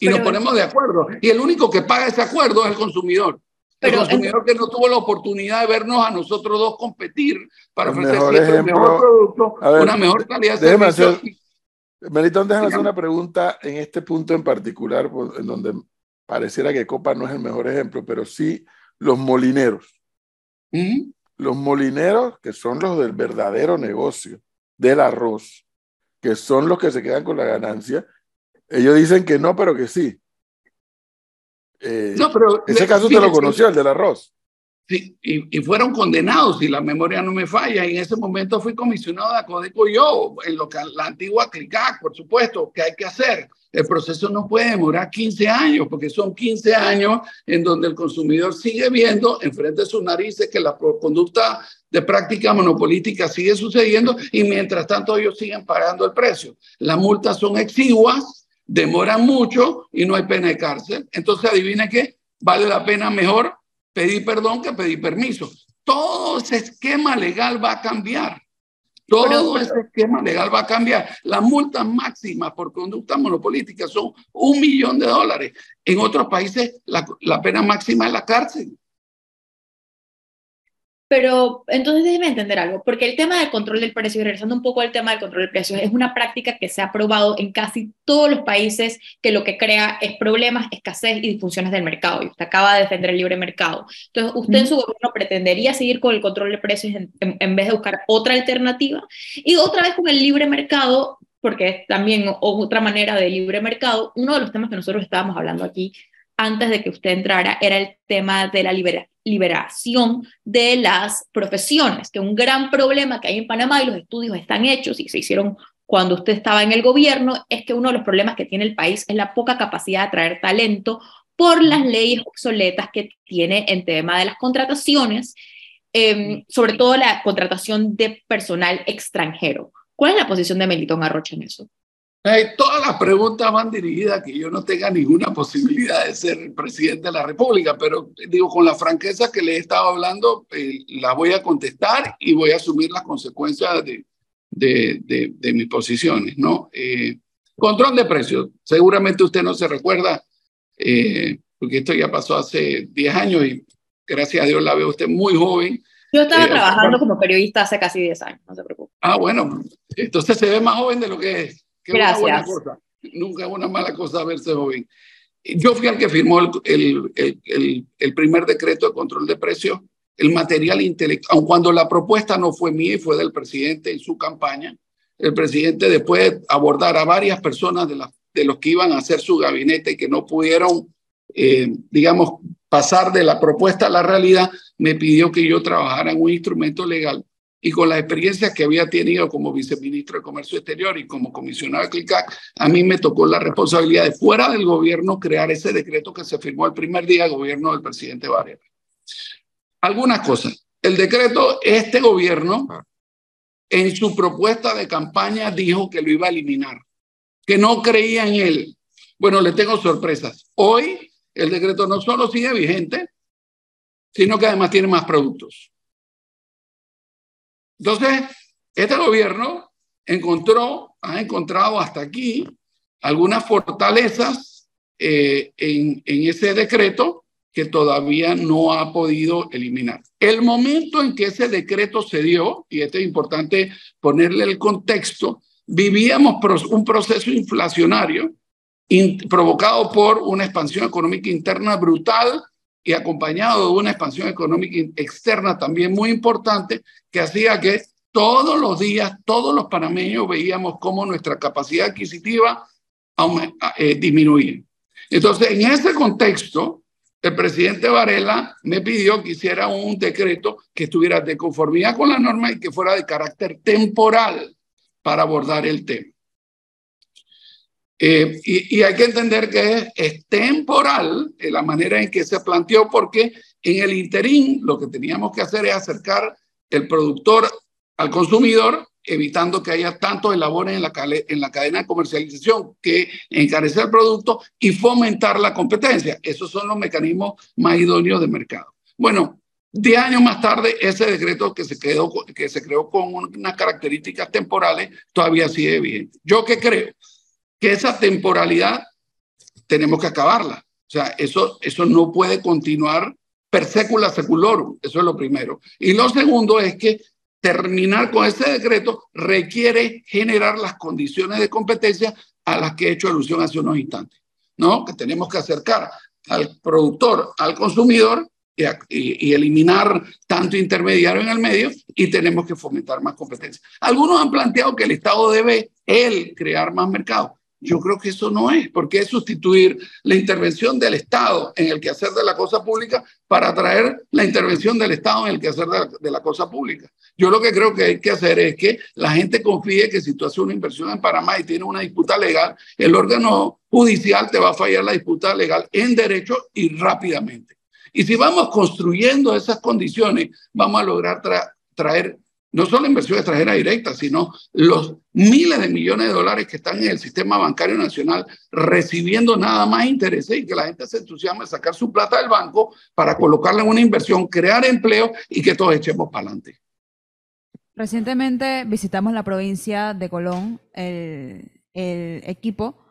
Y nos ponemos de acuerdo. Y el único que paga ese acuerdo es el consumidor. el consumidor que no tuvo la oportunidad de vernos a nosotros dos competir para ofrecer el mejor producto, una mejor calidad de servicio. Hacer, Melitón, déjame hacer una pregunta en este punto en particular, en donde pareciera que Copa no es el mejor ejemplo, pero sí los molineros. los molineros, que son los del verdadero negocio, del arroz, que son los que se quedan con la ganancia, ellos dicen que no, pero que sí. Eh, No, pero ese caso te lo conoció, el del arroz. Sí, y, y fueron condenados, si la memoria no me falla. Y en ese momento fui comisionado de Acodeco yo, en lo que la antigua CLICAC, por supuesto, que hay que hacer. El proceso no puede demorar 15 años, porque son 15 años en donde el consumidor sigue viendo enfrente de sus narices que la conducta de práctica monopolítica sigue sucediendo y mientras tanto ellos siguen pagando el precio. Las multas son exiguas, demoran mucho y no hay pena de cárcel. Entonces, adivine qué, vale la pena mejor pedir perdón que pedir permiso. Todo ese esquema legal va a cambiar. Todo ese esquema legal va a cambiar. Las multas máximas por conducta monopolítica son un millón de dólares. En otros países la, la pena máxima es la cárcel. Pero entonces déjeme entender algo, porque el tema del control del precio, y regresando un poco al tema del control del precio, es una práctica que se ha probado en casi todos los países que lo que crea es problemas, escasez y disfunciones del mercado. Y usted acaba de defender el libre mercado. Entonces, ¿usted en su gobierno pretendería seguir con el control de precios en, en- en vez de buscar otra alternativa? Y otra vez con el libre mercado, porque es también otra manera de libre mercado, uno de los temas que nosotros estábamos hablando aquí antes de que usted entrara era el tema de la libera- liberación de las profesiones, que un gran problema que hay en Panamá y los estudios están hechos y se hicieron cuando usted estaba en el gobierno, es que uno de los problemas que tiene el país es la poca capacidad de atraer talento por las leyes obsoletas que tiene en tema de las contrataciones, eh, sobre todo la contratación de personal extranjero. ¿Cuál es la posición de Melitón Arrocha en eso? Todas las preguntas van dirigidas a que yo no tenga ninguna posibilidad de ser presidente de la República, pero digo, con la franqueza que le he estado hablando, eh, la voy a contestar y voy a asumir las consecuencias de, de, de, de mis posiciones, ¿no? Eh, control de precios. Seguramente usted no se recuerda, eh, porque esto ya pasó hace 10 años y gracias a Dios la veo usted muy joven. Yo estaba Eh, trabajando como periodista hace casi 10 años, no se preocupe. Ah, bueno, entonces se ve más joven de lo que es. Que es una buena Gracias. cosa. Nunca es una mala cosa verse joven. Yo fui el que firmó el, el, el, el, el primer decreto de control de precios, el material intelectual, aun cuando la propuesta no fue mía y fue del presidente en su campaña. El presidente, después de abordar a varias personas de, la, de los que iban a hacer su gabinete y que no pudieron, eh, digamos, pasar de la propuesta a la realidad, me pidió que yo trabajara en un instrumento legal y con las experiencias que había tenido como viceministro de Comercio Exterior y como comisionado de CLICAC, a mí me tocó la responsabilidad de fuera del gobierno crear ese decreto que se firmó el primer día de gobierno del presidente Varela. Algunas cosas. El decreto, este gobierno, en su propuesta de campaña dijo que lo iba a eliminar, que no creía en él. Bueno, le tengo sorpresas. Hoy el decreto no solo sigue vigente, sino que además tiene más productos. Entonces, este gobierno encontró, ha encontrado hasta aquí algunas fortalezas eh, en, en ese decreto que todavía no ha podido eliminar. El momento en que ese decreto se dio, y esto es importante ponerle el contexto, vivíamos un proceso inflacionario in, provocado por una expansión económica interna brutal y acompañado de una expansión económica externa también muy importante que hacía que todos los días, todos los panameños veíamos cómo nuestra capacidad adquisitiva eh, disminuía. Entonces, en ese contexto, el presidente Varela me pidió que hiciera un decreto que estuviera de conformidad con la norma y que fuera de carácter temporal para abordar el tema. Eh, y, y, hay que entender que es, es temporal en la manera en que se planteó, porque en el interín lo que teníamos que hacer es acercar el productor al consumidor, evitando que haya tantos elabores en la, en la cadena de comercialización que encarecer el producto y fomentar la competencia. Esos son los mecanismos más idóneos de mercado. Bueno, diez años más tarde, ese decreto que se, quedó, que se creó con unas características temporales todavía sigue vigente. ¿Yo qué creo? Que esa temporalidad tenemos que acabarla. O sea, eso, eso no puede continuar per secula seculorum. Eso es lo primero. Y lo segundo es que terminar con ese decreto requiere generar las condiciones de competencia a las que he hecho alusión hace unos instantes, ¿no? Que tenemos que acercar al productor, al consumidor, y, eliminar tanto intermediario en el medio y tenemos que fomentar más competencia. Algunos han planteado que el Estado debe él crear más mercado. Yo creo que eso no es, porque es sustituir la intervención del Estado en el quehacer de la cosa pública para traer la intervención del Estado en el quehacer de la, de la cosa pública. Yo lo que creo que hay que hacer es que la gente confíe que si tú haces una inversión en Panamá y tienes una disputa legal, el órgano judicial te va a fallar la disputa legal en derecho y rápidamente. Y si vamos construyendo esas condiciones, vamos a lograr traer no solo inversión extranjera directa, sino los miles de millones de dólares que están en el sistema bancario nacional recibiendo nada más intereses y que la gente se entusiasma de sacar su plata del banco para colocarla en una inversión, crear empleo y que todos echemos para adelante. Recientemente visitamos la provincia de Colón, el, equipo,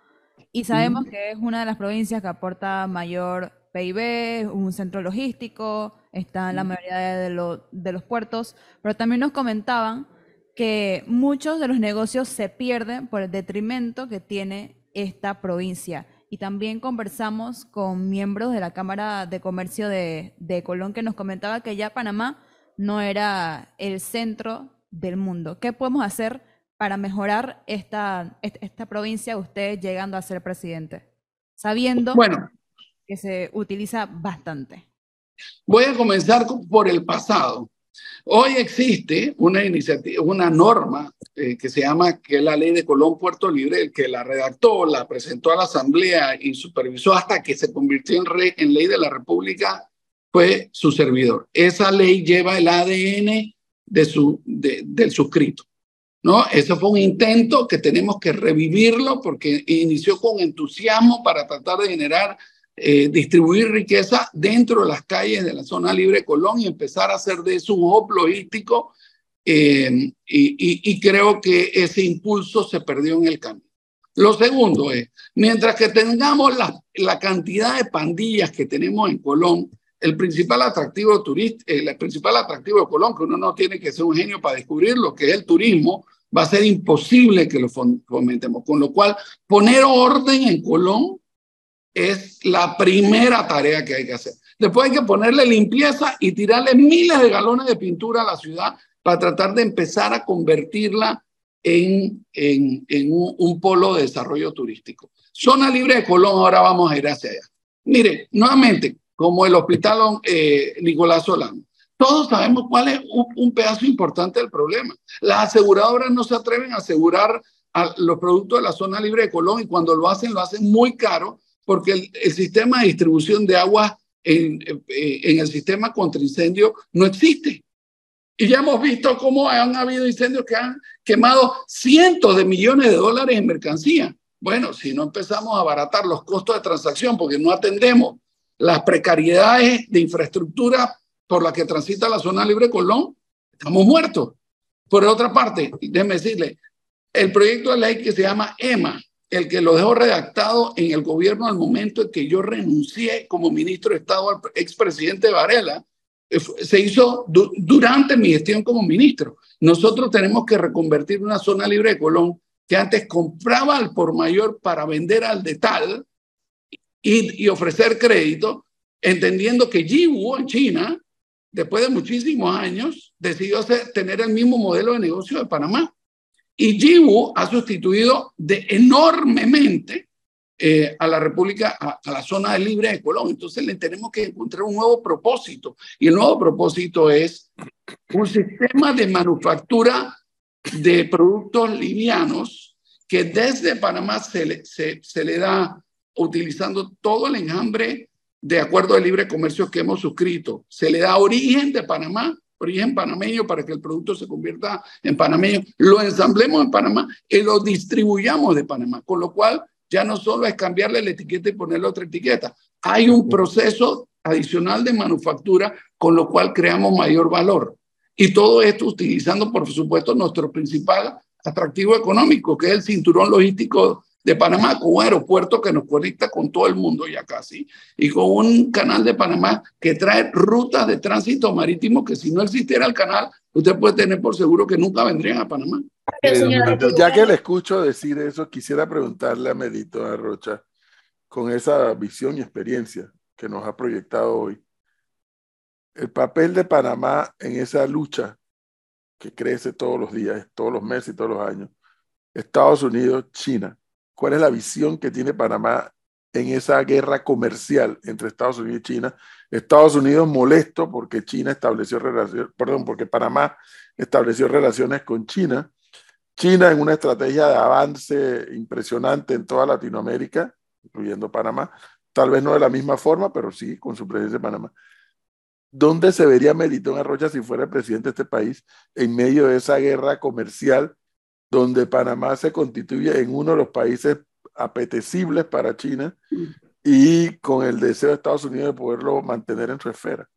y sabemos que es una de las provincias que aporta mayor PIB, un centro logístico, está en la mayoría de, los puertos, pero también nos comentaban que muchos de los negocios se pierden por el detrimento que tiene esta provincia. Y también conversamos con miembros de la Cámara de Comercio de, Colón que nos comentaba que ya Panamá no era el centro del mundo. ¿Qué podemos hacer para mejorar esta, esta provincia, usted llegando a ser presidente? Sabiendo bueno, que se utiliza bastante. Voy a comenzar por el pasado. Hoy existe una iniciativa, una norma eh, que se llama que es la ley de Colón Puerto Libre, el que la redactó, la presentó a la Asamblea y supervisó hasta que se convirtió en, en ley de la República fue su servidor. Esa ley lleva el ADN de su, del suscrito. ¿no? Eso fue un intento que tenemos que revivirlo porque inició con entusiasmo para tratar de generar eh, distribuir riqueza dentro de las calles de la zona libre Colón y empezar a hacer de eso un hub logístico. Eh, y, creo que ese impulso se perdió en el camino. Lo segundo es, mientras que tengamos la, la cantidad de pandillas que tenemos en Colón, el principal atractivo turista, el principal atractivo de Colón, que uno no tiene que ser un genio para descubrir lo que es el turismo, va a ser imposible que lo fomentemos. Con lo cual, poner orden en Colón es la primera tarea que hay que hacer. Después hay que ponerle limpieza y tirarle miles de galones de pintura a la ciudad para tratar de empezar a convertirla en, en, un, polo de desarrollo turístico. Zona libre de Colón, ahora vamos a ir hacia allá. Mire, nuevamente, como el hospital eh, Nicolás Solano, todos sabemos cuál es un, un, pedazo importante del problema. Las aseguradoras no se atreven a asegurar a los productos de la zona libre de Colón y cuando lo hacen, lo hacen muy caro porque el, sistema de distribución de agua en, en, el sistema contra incendio no existe. Y ya hemos visto cómo han habido incendios que han quemado cientos de millones de dólares en mercancía. Bueno, si no empezamos a abaratar los costos de transacción porque no atendemos las precariedades de infraestructura por la que transita la zona libre Colón, estamos muertos. Por otra parte, déjeme decirle, el proyecto de ley que se llama EMA, el que lo dejó redactado en el gobierno al momento en que yo renuncié como ministro de Estado al expresidente Varela, eh, se hizo durante mi gestión como ministro. Nosotros tenemos que reconvertir una zona libre de Colón que antes compraba al por mayor para vender al de tal y, ofrecer crédito, entendiendo que Yiwu en China, después de muchísimos años, decidió tener el mismo modelo de negocio de Panamá. Y Yiwu ha sustituido enormemente eh, a la República, a, la zona libre de Colón. Entonces le tenemos que encontrar un nuevo propósito. Y el nuevo propósito es un sistema de manufactura de productos livianos que desde Panamá se le, se, se le da utilizando todo el enjambre de acuerdo de libre comercio que hemos suscrito. Se le da origen de Panamá origen panameño para que el producto se convierta en panameño, lo ensamblemos en Panamá y lo distribuyamos de Panamá, con lo cual ya no solo es cambiarle la etiqueta y ponerle otra etiqueta, hay un proceso adicional de manufactura con lo cual creamos mayor valor. Y todo esto utilizando, por supuesto, nuestro principal atractivo económico, que es el cinturón logístico de Panamá con un aeropuerto que nos conecta con todo el mundo ya casi y con un canal de Panamá que trae rutas de tránsito marítimo que si no existiera el canal, usted puede tener por seguro que nunca vendrían a Panamá. Ya que le escucho decir eso, quisiera preguntarle a Medito a Rocha, con esa visión y experiencia que nos ha proyectado hoy, el papel de Panamá en esa lucha que crece todos los días, todos los meses y todos los años. Estados Unidos, China. ¿Cuál es la visión que tiene Panamá en esa guerra comercial entre Estados Unidos y China? Estados Unidos molesto porque China estableció relaciones, perdón, porque Panamá estableció relaciones con China. China en una estrategia de avance impresionante en toda Latinoamérica, incluyendo Panamá, tal vez no de la misma forma, pero sí con su presencia en Panamá. ¿Dónde se vería Melitón Arrocha si fuera el presidente de este país en medio de esa guerra comercial donde Panamá se constituye en uno de los países apetecibles para China y con el deseo de Estados Unidos de poderlo mantener en su esfera?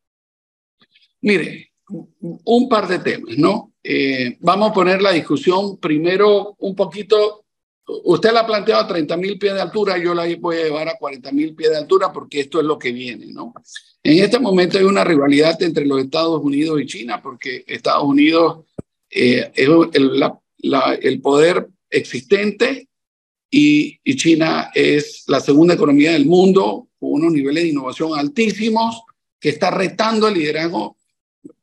Mire, un par de temas, ¿no? Eh, vamos a poner la discusión primero un poquito. Usted la ha planteado a 30 mil pies de altura, yo la voy a llevar a 40 mil pies de altura porque esto es lo que viene, ¿no? En este momento hay una rivalidad entre los Estados Unidos y China porque Estados Unidos eh, es el, el, poder existente y, China es la segunda economía del mundo con unos niveles de innovación altísimos que está retando el liderazgo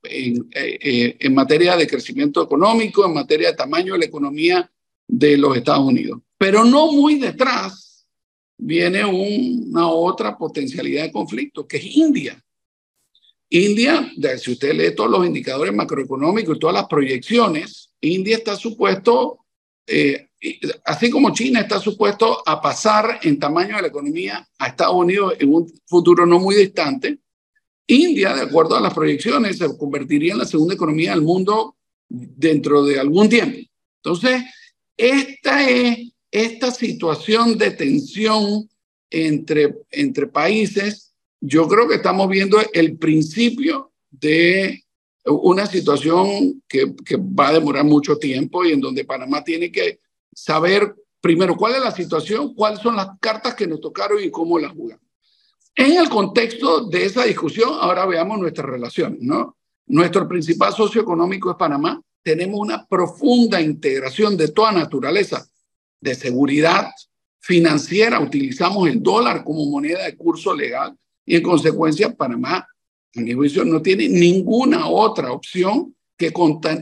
en, eh, eh, en materia de crecimiento económico, en materia de tamaño de la economía de los Estados Unidos. Pero no muy detrás viene una otra potencialidad de conflicto, que es India. India, si usted lee todos los indicadores macroeconómicos y todas las proyecciones, India está supuesto, eh, así como China está supuesto a pasar en tamaño de la economía a Estados Unidos en un futuro no muy distante, India, de acuerdo a las proyecciones, se convertiría en la segunda economía del mundo dentro de algún tiempo. Entonces, esta es esta situación de tensión entre, entre países, yo creo que estamos viendo el principio de una situación que, va a demorar mucho tiempo y en donde Panamá tiene que saber primero cuál es la situación, cuáles son las cartas que nos tocaron y cómo las jugamos. En el contexto de esa discusión, ahora veamos nuestras relaciones, ¿no? Nuestro principal socio económico es Panamá. Tenemos una profunda integración de toda naturaleza de seguridad financiera, utilizamos el dólar como moneda de curso legal y en consecuencia Panamá, mi juicio, no tiene ninguna otra opción que,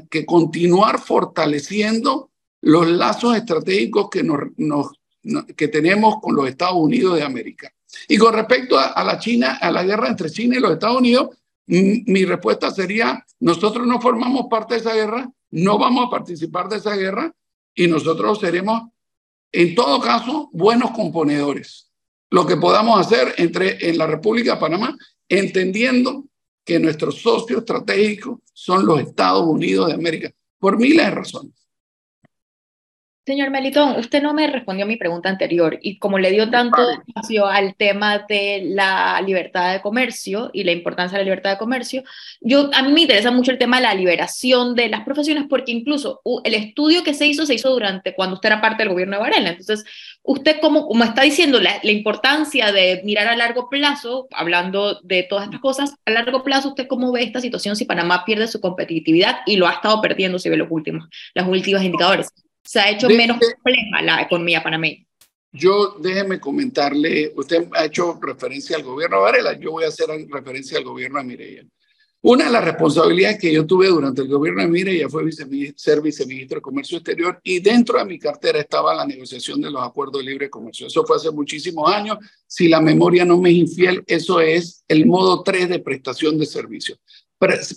que continuar fortaleciendo los lazos estratégicos que, nos, que tenemos con los Estados Unidos de América. Y con respecto a, a, la China, a la guerra entre China y los Estados Unidos, mi respuesta sería, nosotros no formamos parte de esa guerra, no vamos a participar de esa guerra y nosotros seremos en todo caso, buenos componedores. Lo que podamos hacer entre, en la República de Panamá, entendiendo que nuestros socios estratégicos son los Estados Unidos de América, por miles de razones. Señor Melitón, usted no me respondió a mi pregunta anterior y como le dio tanto espacio al tema de la libertad de comercio y la importancia de la libertad de comercio, yo, a mí me interesa mucho el tema de la liberación de las profesiones porque incluso el estudio que se hizo se hizo durante cuando usted era parte del gobierno de Varela. Entonces, usted como, como está diciendo la, la importancia de mirar a largo plazo, hablando de todas estas cosas, a largo plazo, ¿usted cómo ve esta situación si Panamá pierde su competitividad y lo ha estado perdiendo si ve los últimos, los últimos indicadores? Se ha hecho menos compleja la economía panameña. Yo déjeme comentarle, usted ha hecho referencia al gobierno Varela, yo voy a hacer referencia al gobierno de Mireya. Una de las responsabilidades que yo tuve durante el gobierno de Mireya fue ser viceministro de Comercio Exterior y dentro de mi cartera estaba la negociación de los acuerdos de libre comercio. Eso fue hace muchísimos años. Si la memoria no me es infiel, eso es el modo 3 de prestación de servicios.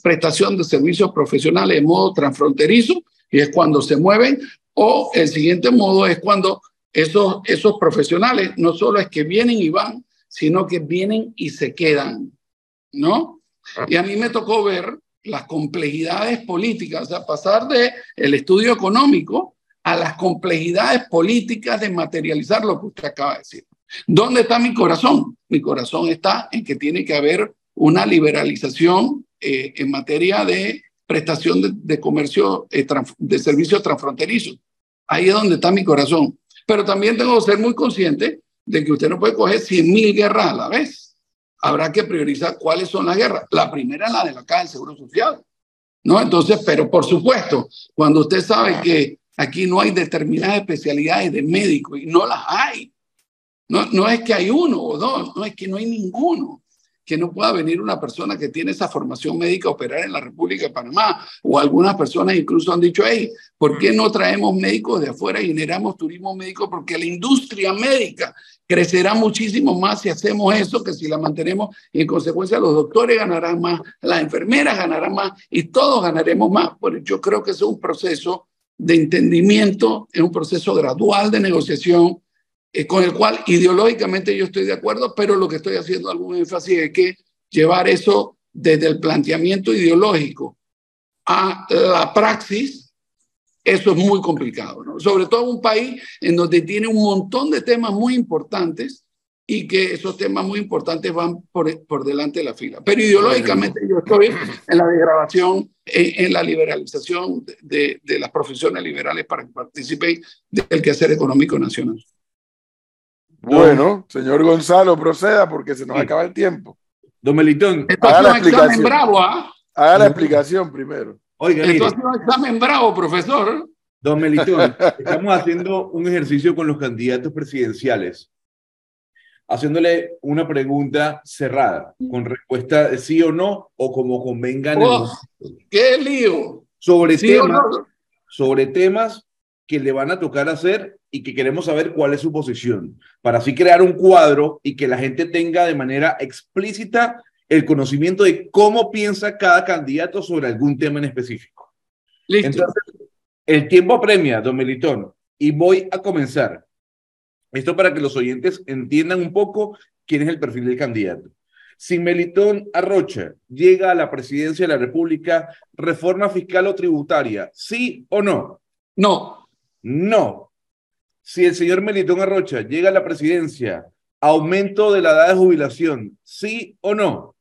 prestación de servicios profesionales en modo transfronterizo y es cuando se mueven o el siguiente modo es cuando esos, esos profesionales no solo es que vienen y van, sino que vienen y se quedan, ¿no? Y a mí me tocó ver las complejidades políticas, o sea, pasar de el estudio económico a las complejidades políticas de materializar lo que usted acaba de decir. ¿Dónde está mi corazón? Mi corazón está en que tiene que haber una liberalización eh, en materia de prestación de, comercio, eh, de servicios transfronterizos. Ahí es donde está mi corazón. Pero también tengo que ser muy consciente de que usted no puede coger 100 mil guerras a la vez. Habrá que priorizar cuáles son las guerras. La primera es la de la Caja del Seguro Social. ¿no? Entonces, pero por supuesto, cuando usted sabe que aquí no hay determinadas especialidades de médico y no las hay, no, no es que hay uno o dos, no es que no hay ninguno. Que no pueda venir una persona que tiene esa formación médica a operar en la República de Panamá. O algunas personas incluso han dicho, hey, ¿por qué no traemos médicos de afuera y generamos turismo médico? Porque la industria médica crecerá muchísimo más si hacemos eso que si la mantenemos y en consecuencia los doctores ganarán más, las enfermeras ganarán más y todos ganaremos más. Pues yo creo que es un proceso de entendimiento, es un proceso gradual de negociación eh, con el cual ideológicamente yo estoy de acuerdo, pero lo que estoy haciendo algún énfasis es que llevar eso desde el planteamiento ideológico a la praxis, eso es muy complicado, sobre todo en un país en donde tiene un montón de temas muy importantes y que esos temas muy importantes van por, por delante de la fila. Pero ideológicamente yo estoy en la degradación, en, en la liberalización de, de, las profesiones liberales para que participen del quehacer económico nacional. Bueno, señor Gonzalo, proceda porque se nos Sí. acaba el tiempo. Don Melitón, Esto Haga ha la sido un examen explicación. bravo, ¿ah? Haga la explicación primero. oiga, Esto ha sido un examen bravo, profesor. don Melitón, estamos haciendo un ejercicio con los candidatos presidenciales, haciéndole una pregunta cerrada, con respuesta de sí o no, o como convengan Oh. ¡Qué lío! sobre ¿Sí temas, no? sobre temas que le van a tocar hacer y que queremos saber cuál es su posición, para así crear un cuadro y que la gente tenga de manera explícita el conocimiento de cómo piensa cada candidato sobre algún tema en específico. Listo. Entonces, el tiempo apremia, don Melitón, y voy a comenzar. Esto para que los oyentes entiendan un poco quién es el perfil del candidato. Si Melitón Arrocha llega a la presidencia de la República, reforma fiscal o tributaria, ¿sí o no? no, No. Si el señor Melitón Arrocha llega a la presidencia, aumento de la edad de jubilación, ¿sí o no?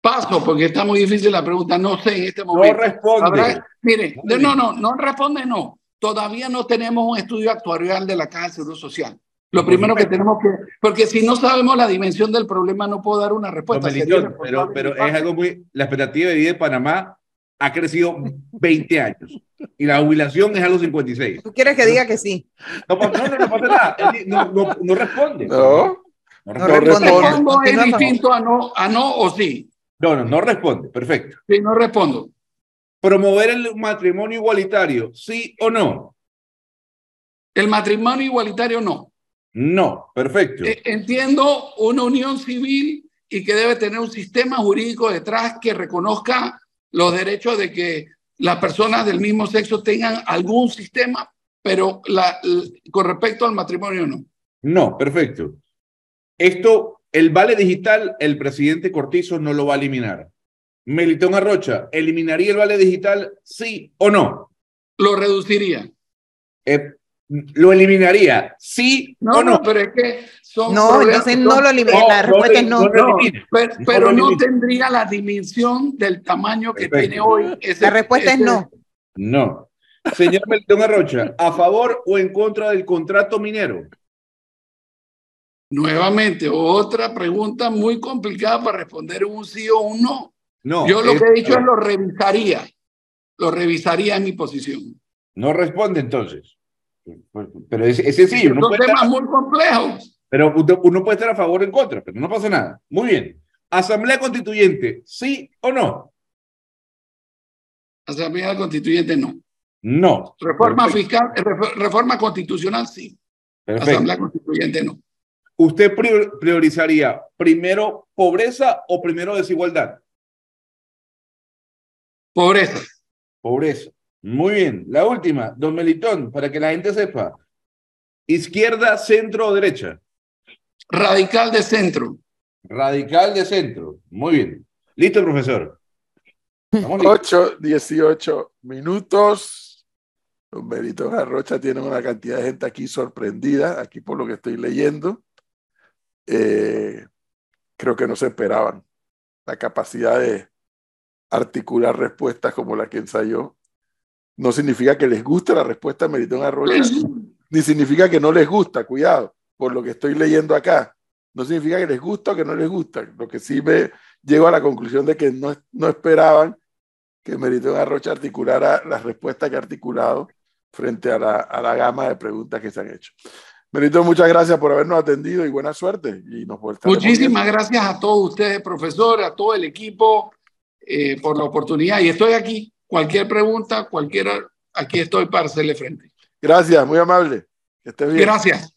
paso porque está muy difícil la pregunta. No sé en este No momento. responde. Habrá- mire, No no, no, no responde, no. Todavía no tenemos un estudio actuarial de la Caja de Seguro Social. Lo primero que tenemos que, porque si no sabemos la dimensión del problema, no puedo dar una respuesta. Melitón, pero, pero es algo muy. La expectativa de vida de Panamá ha crecido 20 años y la jubilación es a los 56. ¿Tú quieres que diga que sí? No, no, no, no pasa nada. No, no, no responde. No, No No responde. Respondo es distinto a no, a no o sí. No, no, no responde. Perfecto. Sí, no respondo. Promover el matrimonio igualitario, ¿sí o no? El matrimonio igualitario no. No, perfecto. Eh, Entiendo una unión civil y que debe tener un sistema jurídico detrás que reconozca los derechos de que las personas del mismo sexo tengan algún sistema, pero la- con respecto al matrimonio no. No, perfecto. Esto, el vale digital, el presidente Cortizo no lo va a eliminar. Melitón Arrocha, ¿eliminaría el vale digital, sí o no? Lo reduciría. Eh, ¿Lo eliminaría, sí No, o no? no, pero es que son No, entonces no lo elimina. No, La no respuesta es no. no lo No, pero, No pero tendría la dimensión del tamaño que Perfecto. tiene hoy. ese- La respuesta es no. No. Señor Melitón Arrocha, ¿a favor o en contra del contrato minero? Nuevamente, otra pregunta muy complicada para responder un sí o un no. No. Yo lo es- que he dicho es lo revisaría. Lo revisaría en mi posición. No responde entonces. Pero es, es sencillo. Son temas estar- muy complejos. pero uno puede estar a favor o en contra, pero no pasa nada. Muy bien. Asamblea Constituyente, ¿sí o no? Asamblea Constituyente no. No. Reforma Perfecto. fiscal, ref- reforma constitucional sí. Perfecto. Asamblea Constituyente no. ¿Usted prior- priorizaría primero pobreza o primero desigualdad? Pobreza. Pobreza. Muy bien. La última, don Melitón, para que la gente sepa. Izquierda, centro o derecha. Radical de centro. Radical de centro. Muy bien. Listo, profesor. Estamos listos. 8, 18 minutos. Don Benito Garrocha tiene una cantidad de gente aquí sorprendida, aquí por lo que estoy leyendo. Eh, creo que no se esperaban la capacidad de articular respuestas como la que ensayó. No significa que les guste la respuesta de Meritón Arrocha, ni significa que no les gusta, cuidado, por lo que estoy leyendo acá. No significa que les gusta o que no les gusta. Lo que sí me llego a la conclusión de que no, no esperaban que Meritón Arrocha articulara las respuestas que ha articulado frente a la, a la gama de preguntas que se han hecho. Melito, muchas gracias por habernos atendido y buena suerte. Y nos Muchísimas gracias a todos ustedes, profesor, a todo el equipo, eh, por la oportunidad. Y estoy aquí. Cualquier pregunta, cualquiera, aquí estoy para hacerle frente. Gracias, muy amable. Que estés bien. Gracias.